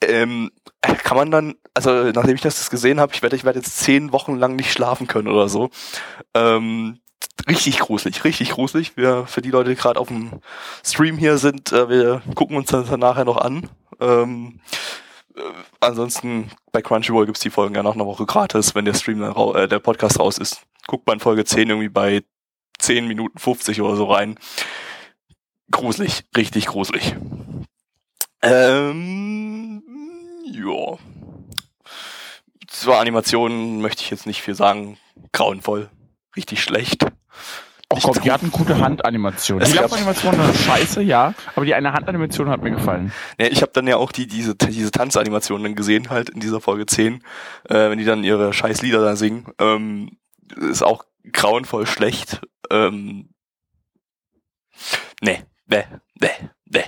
Ähm, kann man dann, also nachdem ich das gesehen habe, ich werde ich werde jetzt zehn Wochen lang nicht schlafen können oder so. Ähm, richtig gruselig, richtig gruselig. Wir, für die Leute, die gerade auf dem Stream hier sind, äh, wir gucken uns das dann nachher noch an. Ähm, äh, ansonsten bei Crunchyroll gibt's die Folgen ja nach einer Woche gratis, wenn der Stream dann äh, der Podcast raus ist. Guckt mal in Folge 10 irgendwie bei 10 Minuten 50 oder so rein. Gruselig, richtig gruselig. Ähm, ja. Zur Animation möchte ich jetzt nicht viel sagen. Grauenvoll. Richtig schlecht. Oh Gott, die hatten gute Handanimationen. Es Die Lappanimation war scheiße, ja, aber die eine Handanimation hat mir gefallen. Ja, ich habe dann ja auch die, diese, diese Tanzanimationen dann gesehen, halt in dieser Folge 10, äh, wenn die dann ihre scheiß Lieder da singen. Ähm, ist auch grauenvoll schlecht. Ähm, nee, nee, nee, nee.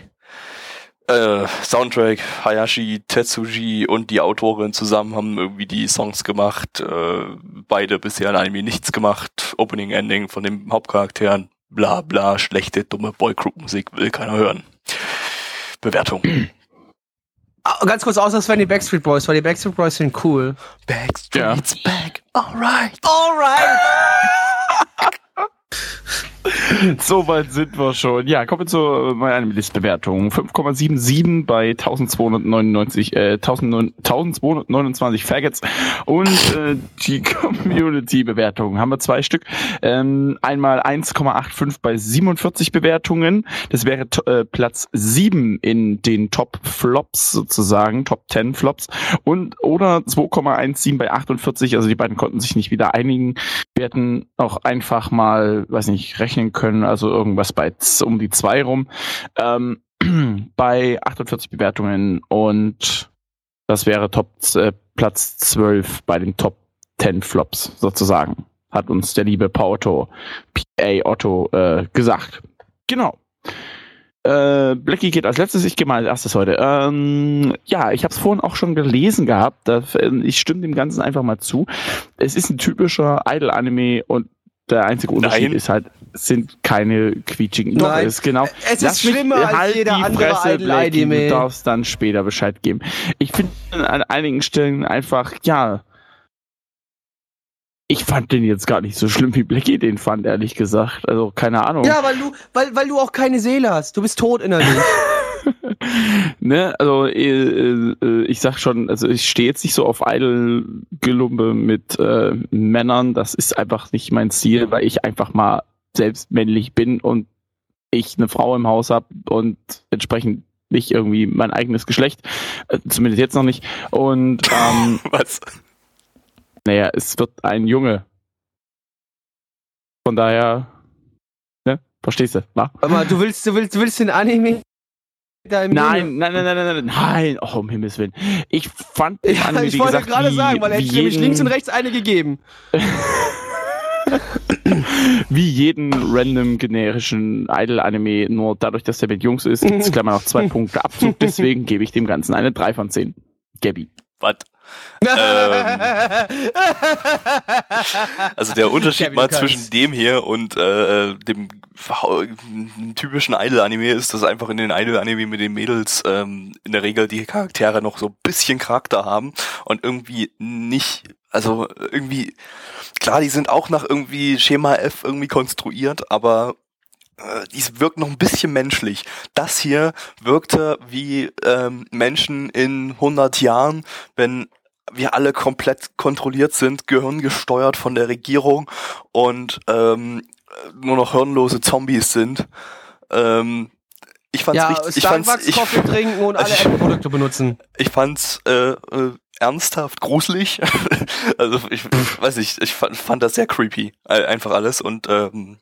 Äh, Soundtrack, Hayashi Tetsuji und die Autorin zusammen haben irgendwie die Songs gemacht. Äh, beide bisher in Anime nichts gemacht. Opening, Ending von den Hauptcharakteren. Bla bla, schlechte, dumme Boygroup-Musik will keiner hören. Bewertung. Ah, Ganz kurz aus, als wären die Backstreet Boys, weil die Backstreet Boys sind cool. Backstreet's back, alright. Alright. So weit sind wir schon. Ja, kommen wir zu meiner Listbewertung. 5,77 bei 1299, äh, 1009 1229 Faggots. Und äh, die Community-Bewertung haben wir zwei Stück. Ähm, einmal 1,85 bei 47 Bewertungen. Das wäre äh, Platz 7 in den Top Flops sozusagen, Top 10 Flops. Und oder 2,17 bei 48. Also die beiden konnten sich nicht wieder einigen. Wir hätten auch einfach mal, weiß nicht, rechnen können, also irgendwas bei um die zwei rum, ähm, bei 48 Bewertungen und das wäre Top äh, Platz 12 bei den Top 10 Flops sozusagen, hat uns der liebe Pauto, PA Otto, äh, gesagt. Genau. Äh, Blackie geht als letztes, ich gehe mal als erstes heute. Ähm, ja, ich habe es vorhin auch schon gelesen gehabt. Da, ich stimme dem Ganzen einfach mal zu. Es ist ein typischer Idol-Anime und der einzige Unterschied Nein. ist halt, sind keine quietschigen. Nein. es ist genau. Es ist Lass mich- schlimmer als halt jeder die andere Fresse, Blackie, Idol-Anime. Du darfst dann später Bescheid geben. Ich finde an einigen Stellen einfach, ja, ich fand den jetzt gar nicht so schlimm, wie Blackie den fand, ehrlich gesagt. Also, keine Ahnung. Ja, weil du, weil, weil du auch keine Seele hast. Du bist tot innerlich. ne, also äh, äh, ich sag schon, also ich stehe jetzt nicht so auf Idol-Gelumpe mit äh, Männern. Das ist einfach nicht mein Ziel, weil ich einfach mal selbst männlich bin und ich eine Frau im Haus habe und entsprechend nicht irgendwie mein eigenes Geschlecht, äh, zumindest jetzt noch nicht. Und ähm, Was? naja, es wird ein Junge. Von daher, ne, verstehst du? Na? Warte mal, du willst, du willst, du willst den Anime Nein, nein, nein, nein, nein, nein, nein, oh, um Himmels Willen. Ich fand den Ja, Anime, ich wie wollte gesagt, gerade wie, sagen, weil er hätte nämlich links und rechts eine gegeben. wie jeden random generischen Idol-Anime, nur dadurch, dass der mit Jungs ist, gibt es gleich mal noch zwei Punkte Abzug, deswegen gebe ich dem Ganzen eine 3 von 10. Gabby. Was? Ähm. Also der Unterschied Kevin mal kann's. zwischen dem hier und äh, dem typischen Idol-Anime ist, dass einfach in den Idol-Anime mit den Mädels ähm, in der Regel die Charaktere noch so ein bisschen Charakter haben und irgendwie nicht, also irgendwie, klar, die sind auch nach irgendwie Schema F irgendwie konstruiert, aber äh, die wirkt noch ein bisschen menschlich. Das hier wirkte wie ähm, Menschen in 100 Jahren, wenn wir alle komplett kontrolliert sind, gehirngesteuert von der Regierung und ähm, nur noch hirnlose Zombies sind. Ähm, ich fand's ja, richtig, ich fand's, ich, Kaffee trinken und alle ich- Apple-Produkte benutzen. ich fand's äh, äh, ernsthaft gruselig. also ich, ich weiß nicht, ich fand, fand das sehr creepy, äh, einfach alles und ähm,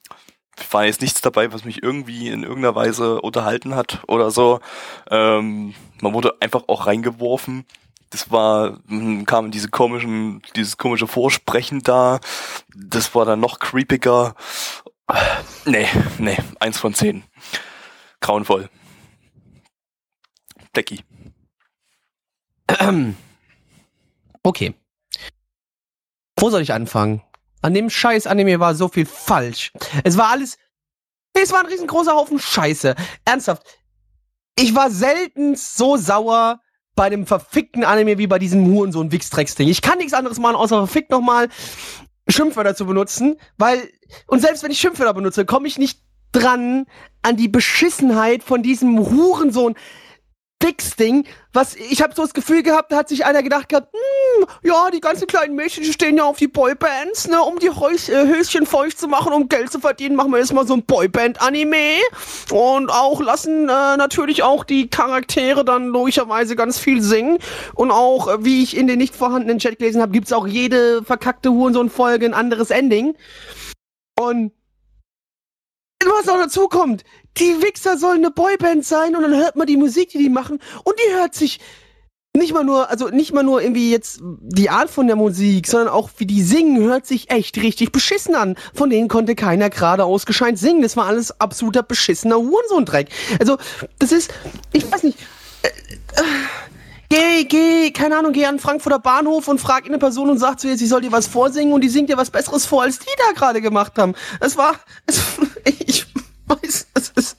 war jetzt nichts dabei, was mich irgendwie in irgendeiner Weise unterhalten hat oder so. Ähm, man wurde einfach auch reingeworfen. Das war, mh, kam diese komischen, dieses komische Vorsprechen da. Das war dann noch creepiger. Nee, nee, eins von zehn. Grauenvoll. Decky. Okay. Wo soll ich anfangen? An dem scheiß Anime war so viel falsch. Es war alles. Es war ein riesengroßer Haufen Scheiße. Ernsthaft. Ich war selten so sauer bei dem verfickten Anime wie bei diesem Hurensohn Wichstrecks-Ding. Ich kann nichts anderes machen, außer verfickt nochmal Schimpfwörter zu benutzen, weil, und selbst wenn ich Schimpfwörter benutze, komme ich nicht dran an die Beschissenheit von diesem Hurensohn Dix-Ding, was, ich habe so das Gefühl gehabt, da hat sich einer gedacht gehabt, hm, ja, die ganzen kleinen Mädchen stehen ja auf die Boybands, ne, um die Häus äh, Höschen feucht zu machen, um Geld zu verdienen, machen wir jetzt mal so ein Boyband-Anime und auch lassen äh, natürlich auch die Charaktere dann logischerweise ganz viel singen und auch, äh, wie ich in den nicht vorhandenen Chat gelesen habe, gibt's auch jede verkackte Hurensohn-Folge ein anderes Ending. Und was noch dazu kommt, die Wichser sollen eine Boyband sein und dann hört man die Musik, die die machen und die hört sich nicht mal nur, also nicht mal nur irgendwie jetzt die Art von der Musik, sondern auch wie die singen, hört sich echt richtig beschissen an. Von denen konnte keiner geradeaus gescheit singen. Das war alles absoluter beschissener Hurensohn-Dreck. Also, das ist, ich weiß nicht, äh, äh, geh, geh, keine Ahnung, geh an Frankfurter Bahnhof und frag eine Person und sag zu ihr, sie soll dir was vorsingen und die singt dir was Besseres vor, als die da gerade gemacht haben. Das war, es, ich weiß, es ist,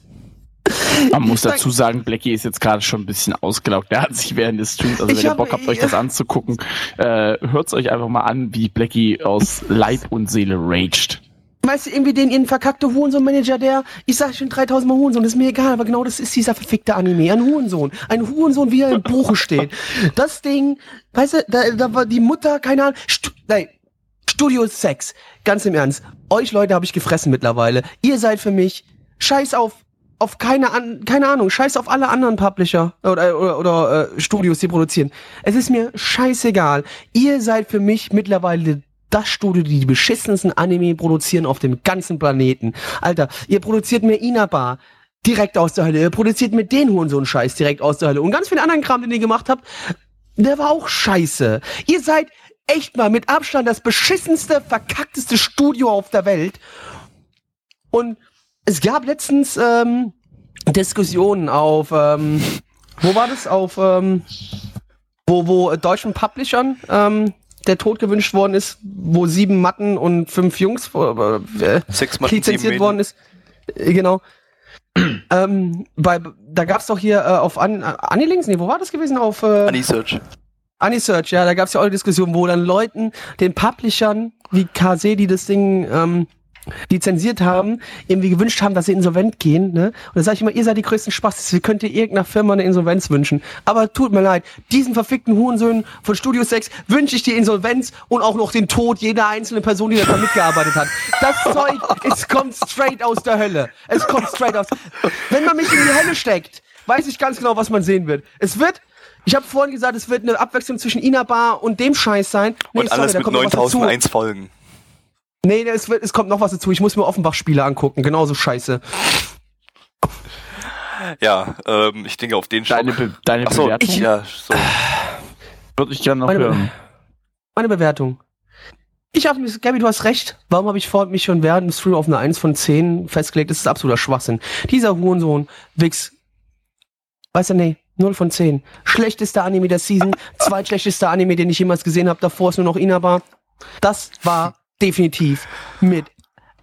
man muss dazu sagen, Blackie ist jetzt gerade schon ein bisschen ausgelaugt. Der hat sich während des Streams, also wenn ihr Bock habt, euch das anzugucken, äh, hört's euch einfach mal an, wie Blackie aus Leib und Seele raged. Weißt du, irgendwie den ihren verkackte Hurensohn-Manager, der, ich sag schon 3000 Mal Hurensohn, ist mir egal, aber genau das ist dieser verfickte Anime, ein Hurensohn. Ein Hurensohn, wie er im Buche steht. Das Ding, weißt du, da, da war die Mutter, keine Ahnung, Stu nein, Studio Sex, ganz im Ernst. Euch Leute habe ich gefressen mittlerweile. Ihr seid für mich, scheiß auf, auf keine, an, keine Ahnung, scheiß auf alle anderen Publisher oder, oder, oder äh, Studios, die produzieren. Es ist mir scheißegal. Ihr seid für mich mittlerweile das Studio, die die beschissensten Anime produzieren auf dem ganzen Planeten. Alter, ihr produziert mir Inaba direkt aus der Hölle. Ihr produziert mir den Hurensohn-Scheiß direkt aus der Hölle. Und ganz viel anderen Kram, den ihr gemacht habt, der war auch scheiße. Ihr seid echt mal mit Abstand das beschissenste, verkackteste Studio auf der Welt. Und es gab letztens ähm, Diskussionen auf, ähm, wo war das? Auf, ähm, wo, wo äh, deutschen Publishern ähm, der Tod gewünscht worden ist, wo sieben Matten und fünf Jungs äh, Sechs sieben lizenziert worden ist. Äh, Genau. ähm, bei, da gab's doch hier äh, auf An äh, Anilinks, nee, wo war das gewesen? Auf äh, Anisearch. Anisearch, ja, da gab's ja auch eine Diskussion, wo dann Leuten, den Publishern, wie KC, die das Ding ähm, lizenziert haben, irgendwie gewünscht haben, dass sie insolvent gehen. Ne? Und da sage ich immer, ihr seid die größten Spaß, ihr könnt ihr irgendeiner Firma eine Insolvenz wünschen. Aber tut mir leid, diesen verfickten Hurensöhnen von Studio 6 wünsche ich die Insolvenz und auch noch den Tod jeder einzelnen Person, die da mitgearbeitet hat. Das Zeug, es kommt straight aus der Hölle. Es kommt straight aus. Wenn man mich in die Hölle steckt, weiß ich ganz genau, was man sehen wird. Es wird ich habe vorhin gesagt, es wird eine Abwechslung zwischen Inaba und dem Scheiß sein. Nee, Und alles da mit kommt noch was dazu. 9001 Folgen. Nee, es, wird, es kommt noch was dazu. Ich muss mir Offenbach-Spiele angucken. Genauso scheiße. Ja, ähm, ich denke auf den Schock. Deine, Be deine Achso, Bewertung ich, ja, so. würde ich gerne noch Meine hören. Meine Bewertung. Ich habe mich, Gabi, du hast recht. Warum habe ich vor mich schon während dem Stream auf eine 1 von 10 festgelegt? Das ist absoluter Schwachsinn. Dieser Hurensohn, Wix. Weißt du, nee, 0 von 10. Schlechtester Anime der Season, zweitschlechtester Anime, den ich jemals gesehen habe. Davor ist nur noch Inaba. Das war definitiv mit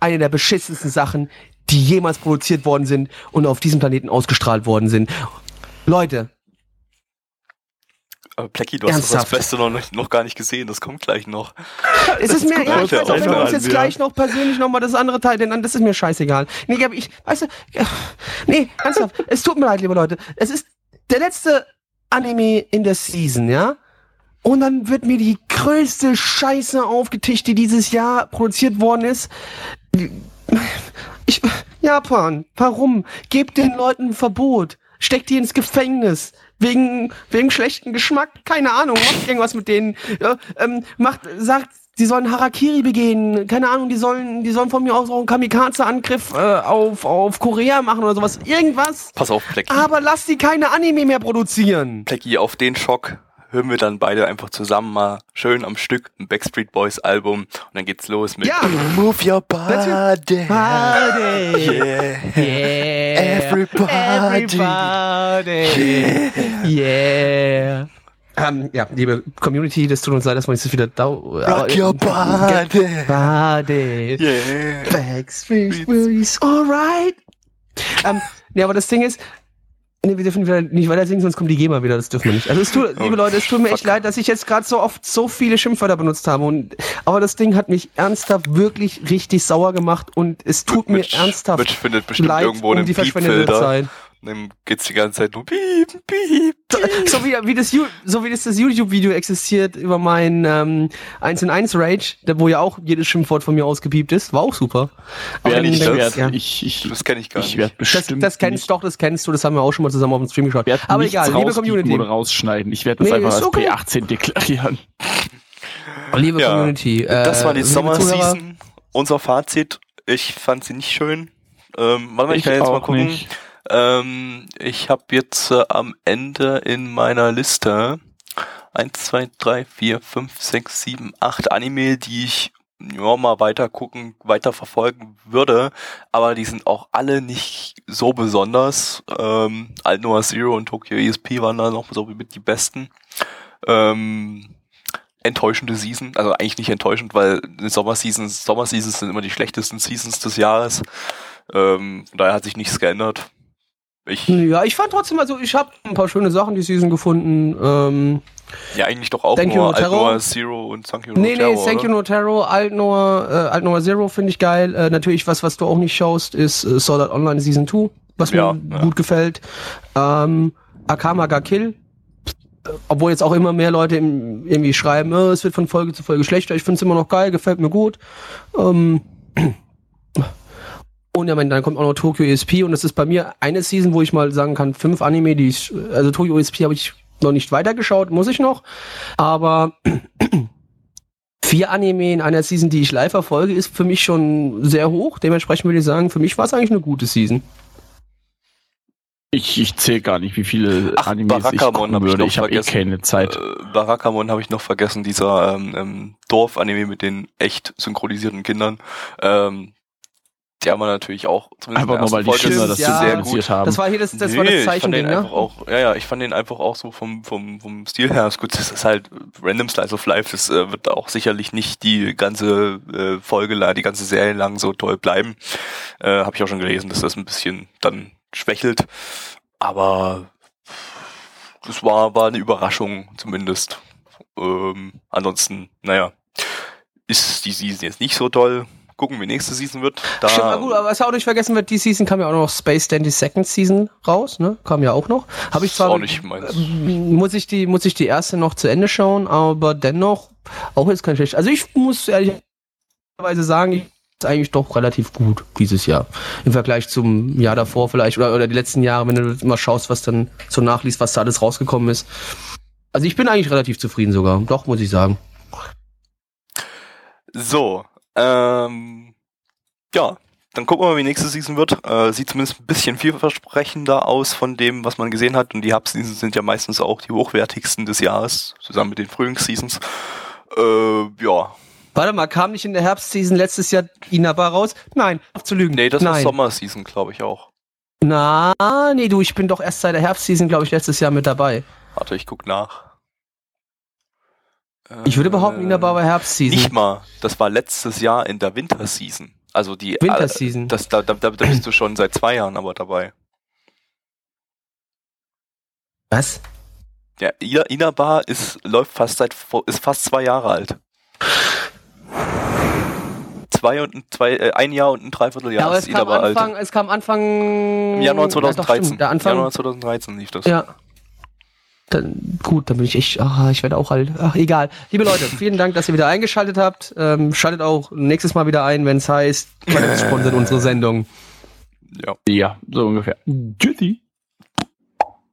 einer der beschissensten Sachen, die jemals produziert worden sind und auf diesem Planeten ausgestrahlt worden sind. Leute, Aber Blackie, du hast doch das Ernsthaft? Beste noch, noch gar nicht gesehen, das kommt gleich noch. Es ist mir, ja, ich weiß auch, wenn wir uns jetzt ja. gleich noch persönlich nochmal das andere Teil, denn das ist mir scheißegal. Nee, ich, weißt du, nee, ernsthaft, es tut mir leid, liebe Leute. Es ist der letzte Anime in der Season, ja? Und dann wird mir die größte Scheiße aufgetischt, die dieses Jahr produziert worden ist. Ich, Japan, warum? Gebt den Leuten ein Verbot. Steckt die ins Gefängnis. Wegen, wegen schlechten Geschmack. Keine Ahnung. Macht irgendwas mit denen. Ja, ähm, macht, sagt, sie sollen Harakiri begehen. Keine Ahnung, die sollen, die sollen von mir aus auch einen Kamikaze-Angriff äh, auf, auf Korea machen oder sowas. Irgendwas. Pass auf, Blackie. Aber lass die keine Anime mehr produzieren. Blackie, auf den Schock hören wir dann beide einfach zusammen mal schön am Stück ein Backstreet Boys Album und dann geht's los mit Ja. Move Your Body. Party. Yeah. Yeah. Everybody. Everybody. Yeah. Ähm, ja, liebe Community, das tut uns leid, dass wir jetzt wieder dau Rock your body. Body. Yeah. Backstreet Boys, alright. Ähm, ja, aber das Ding ist, nee, wir dürfen wieder nicht weiter singen, sonst kommt die GEMA wieder, das dürfen wir nicht. Also es tut, liebe Leute, es tut mir echt leid, dass ich jetzt gerade so oft so viele Schimpfwörter benutzt habe. Und, aber das Ding hat mich ernsthaft wirklich richtig sauer gemacht und es tut mir Mitch- ernsthaft Mitch findet bestimmt leid irgendwo um die verschwendete. Zeit. Und dann geht's die ganze Zeit nur piep, piep. So wie, wie das, so wie das, das YouTube-Video existiert über mein ähm, 1 in 1 Rage, wo ja auch jedes Schimpfwort von mir ausgepiept ist, war auch super. Aber wenn ich, du werd, ja. ich, ich, Das kenne ich gar ich nicht. werde Das, das kennst nicht, doch, das kennst du, das haben wir auch schon mal zusammen auf dem Stream geschaut. Aber egal, liebe Community. oder rausschneiden. Ich werde das Nee, einfach als okay. P18 deklarieren. Liebe Ja, Community. Das äh, war die Sommerseason. Unser Fazit. Ich fand sie nicht schön. Ähm, warte mal, ich, Ich kann jetzt mal gucken. nicht. Ähm, ich habe jetzt äh, am Ende in meiner Liste 1, 2, 3, 4, 5, 6, 7, 8 Anime, die ich ja, mal weiter gucken, weiter verfolgen würde, aber die sind auch alle nicht so besonders. Ähm, Alt Noah Zero und Tokyo ESP waren da noch so mit die besten. Ähm, enttäuschende Season, also eigentlich nicht enttäuschend, weil Sommerseasons, Sommerseasons sind immer die schlechtesten Seasons des Jahres. Ähm, daher hat sich nichts geändert. Ich ja, ich fand trotzdem, also ich habe ein paar schöne Sachen die Season gefunden. Ähm, ja, eigentlich doch auch Thank nur Alt Noah Zero und Thank You No nee, Terror. Nee, Thank You No Terror, Alt Noah, äh, Alt Noah Zero finde ich geil. Äh, natürlich, was, was du auch nicht schaust, ist äh, Sword Art Online Season 2, was ja, mir ja. gut gefällt. Ähm, Akama ga Kill, obwohl jetzt auch immer mehr Leute im, irgendwie schreiben, oh, es wird von Folge zu Folge schlechter. Ich finde es immer noch geil, gefällt mir gut. Ähm, und ja, dann kommt auch noch Tokyo ESP und das ist bei mir eine Season, wo ich mal sagen kann, fünf Anime, die ich, also Tokyo ESP habe ich noch nicht weitergeschaut, muss ich noch. Aber vier Anime in einer Season, die ich live verfolge, ist für mich schon sehr hoch. Dementsprechend würde ich sagen, für mich war es eigentlich eine gute Season. Ich, ich zähle gar nicht, wie viele Ach, Animes Barakamon ich gucken würde. Ich, ich habe eh keine Zeit. Äh, Barakamon habe ich noch vergessen, dieser ähm, ähm, Dorf-Anime mit den echt synchronisierten Kindern. Ähm, haben wir natürlich auch einfach nur weil die Kinder das ja, sehr gut haben. Das war hier das, das nee, war das Zeichen, ich fand den einfach auch, ja ja, ich fand den einfach auch so vom vom vom Stil her. Ist gut, das ist halt Random Slice of Life. Das äh, wird auch sicherlich nicht die ganze äh, Folge, die ganze Serie lang so toll bleiben. Äh, Habe ich auch schon gelesen, dass das ein bisschen dann schwächelt. Aber das war war eine Überraschung zumindest. Ähm, ansonsten, naja, ist die Season jetzt nicht so toll gucken, wie nächste Season wird. Da Stimmt, gut, aber was auch nicht vergessen wird, die Season kam ja auch noch Space Dandy Second Season raus, ne? Kam ja auch noch. Habe ich zwar auch nicht meins. muss ich die muss ich die erste noch zu Ende schauen, aber dennoch auch jetzt kein schlecht. Also ich muss ehrlicherweise sagen, ich ist eigentlich doch relativ gut dieses Jahr. Im Vergleich zum Jahr davor vielleicht oder, oder die letzten Jahre, wenn du immer schaust, was dann so nachliest, was da alles rausgekommen ist. Also ich bin eigentlich relativ zufrieden sogar. Doch, muss ich sagen. So, ähm, ja, dann gucken wir mal, wie nächste Season wird. Äh, sieht zumindest ein bisschen vielversprechender aus von dem, was man gesehen hat. Und die Hub-Seasons sind ja meistens auch die hochwertigsten des Jahres, zusammen mit den Frühlingsseasons. Äh, ja. Warte mal, kam nicht in der Herbstseason letztes Jahr Inaba raus? Nein, zu lügen. Nee, das Nein. war Sommerseason, glaube ich auch. Na, nee, du, ich bin doch erst seit der Herbstseason, glaube ich, letztes Jahr mit dabei. Warte, ich guck nach. Ich würde behaupten, Ina war Herbstseason. Nicht mal. Das war letztes Jahr in der Winterseason. Also die Winterseason. Das, da, da, da bist du schon seit zwei Jahren aber dabei. Was? Ja, Ina, Inabar ist, läuft fast seit, ist fast zwei Jahre alt. Zwei und ein, zwei, äh, ein Jahr und ein Dreivierteljahr ja, aber ist Inabar Anfang, alt. Es kam Anfang. Im Januar 2013. Ja, Anfang, Januar 2013 lief das. Ja. Dann, gut, dann bin ich echt, ach, ich werde auch halt, ach, egal. Liebe Leute, vielen Dank, dass ihr wieder eingeschaltet habt. Ähm, schaltet auch nächstes Mal wieder ein, wenn es heißt, sponsert unsere Sendung. Ja. Ja, so ungefähr. Tschüssi.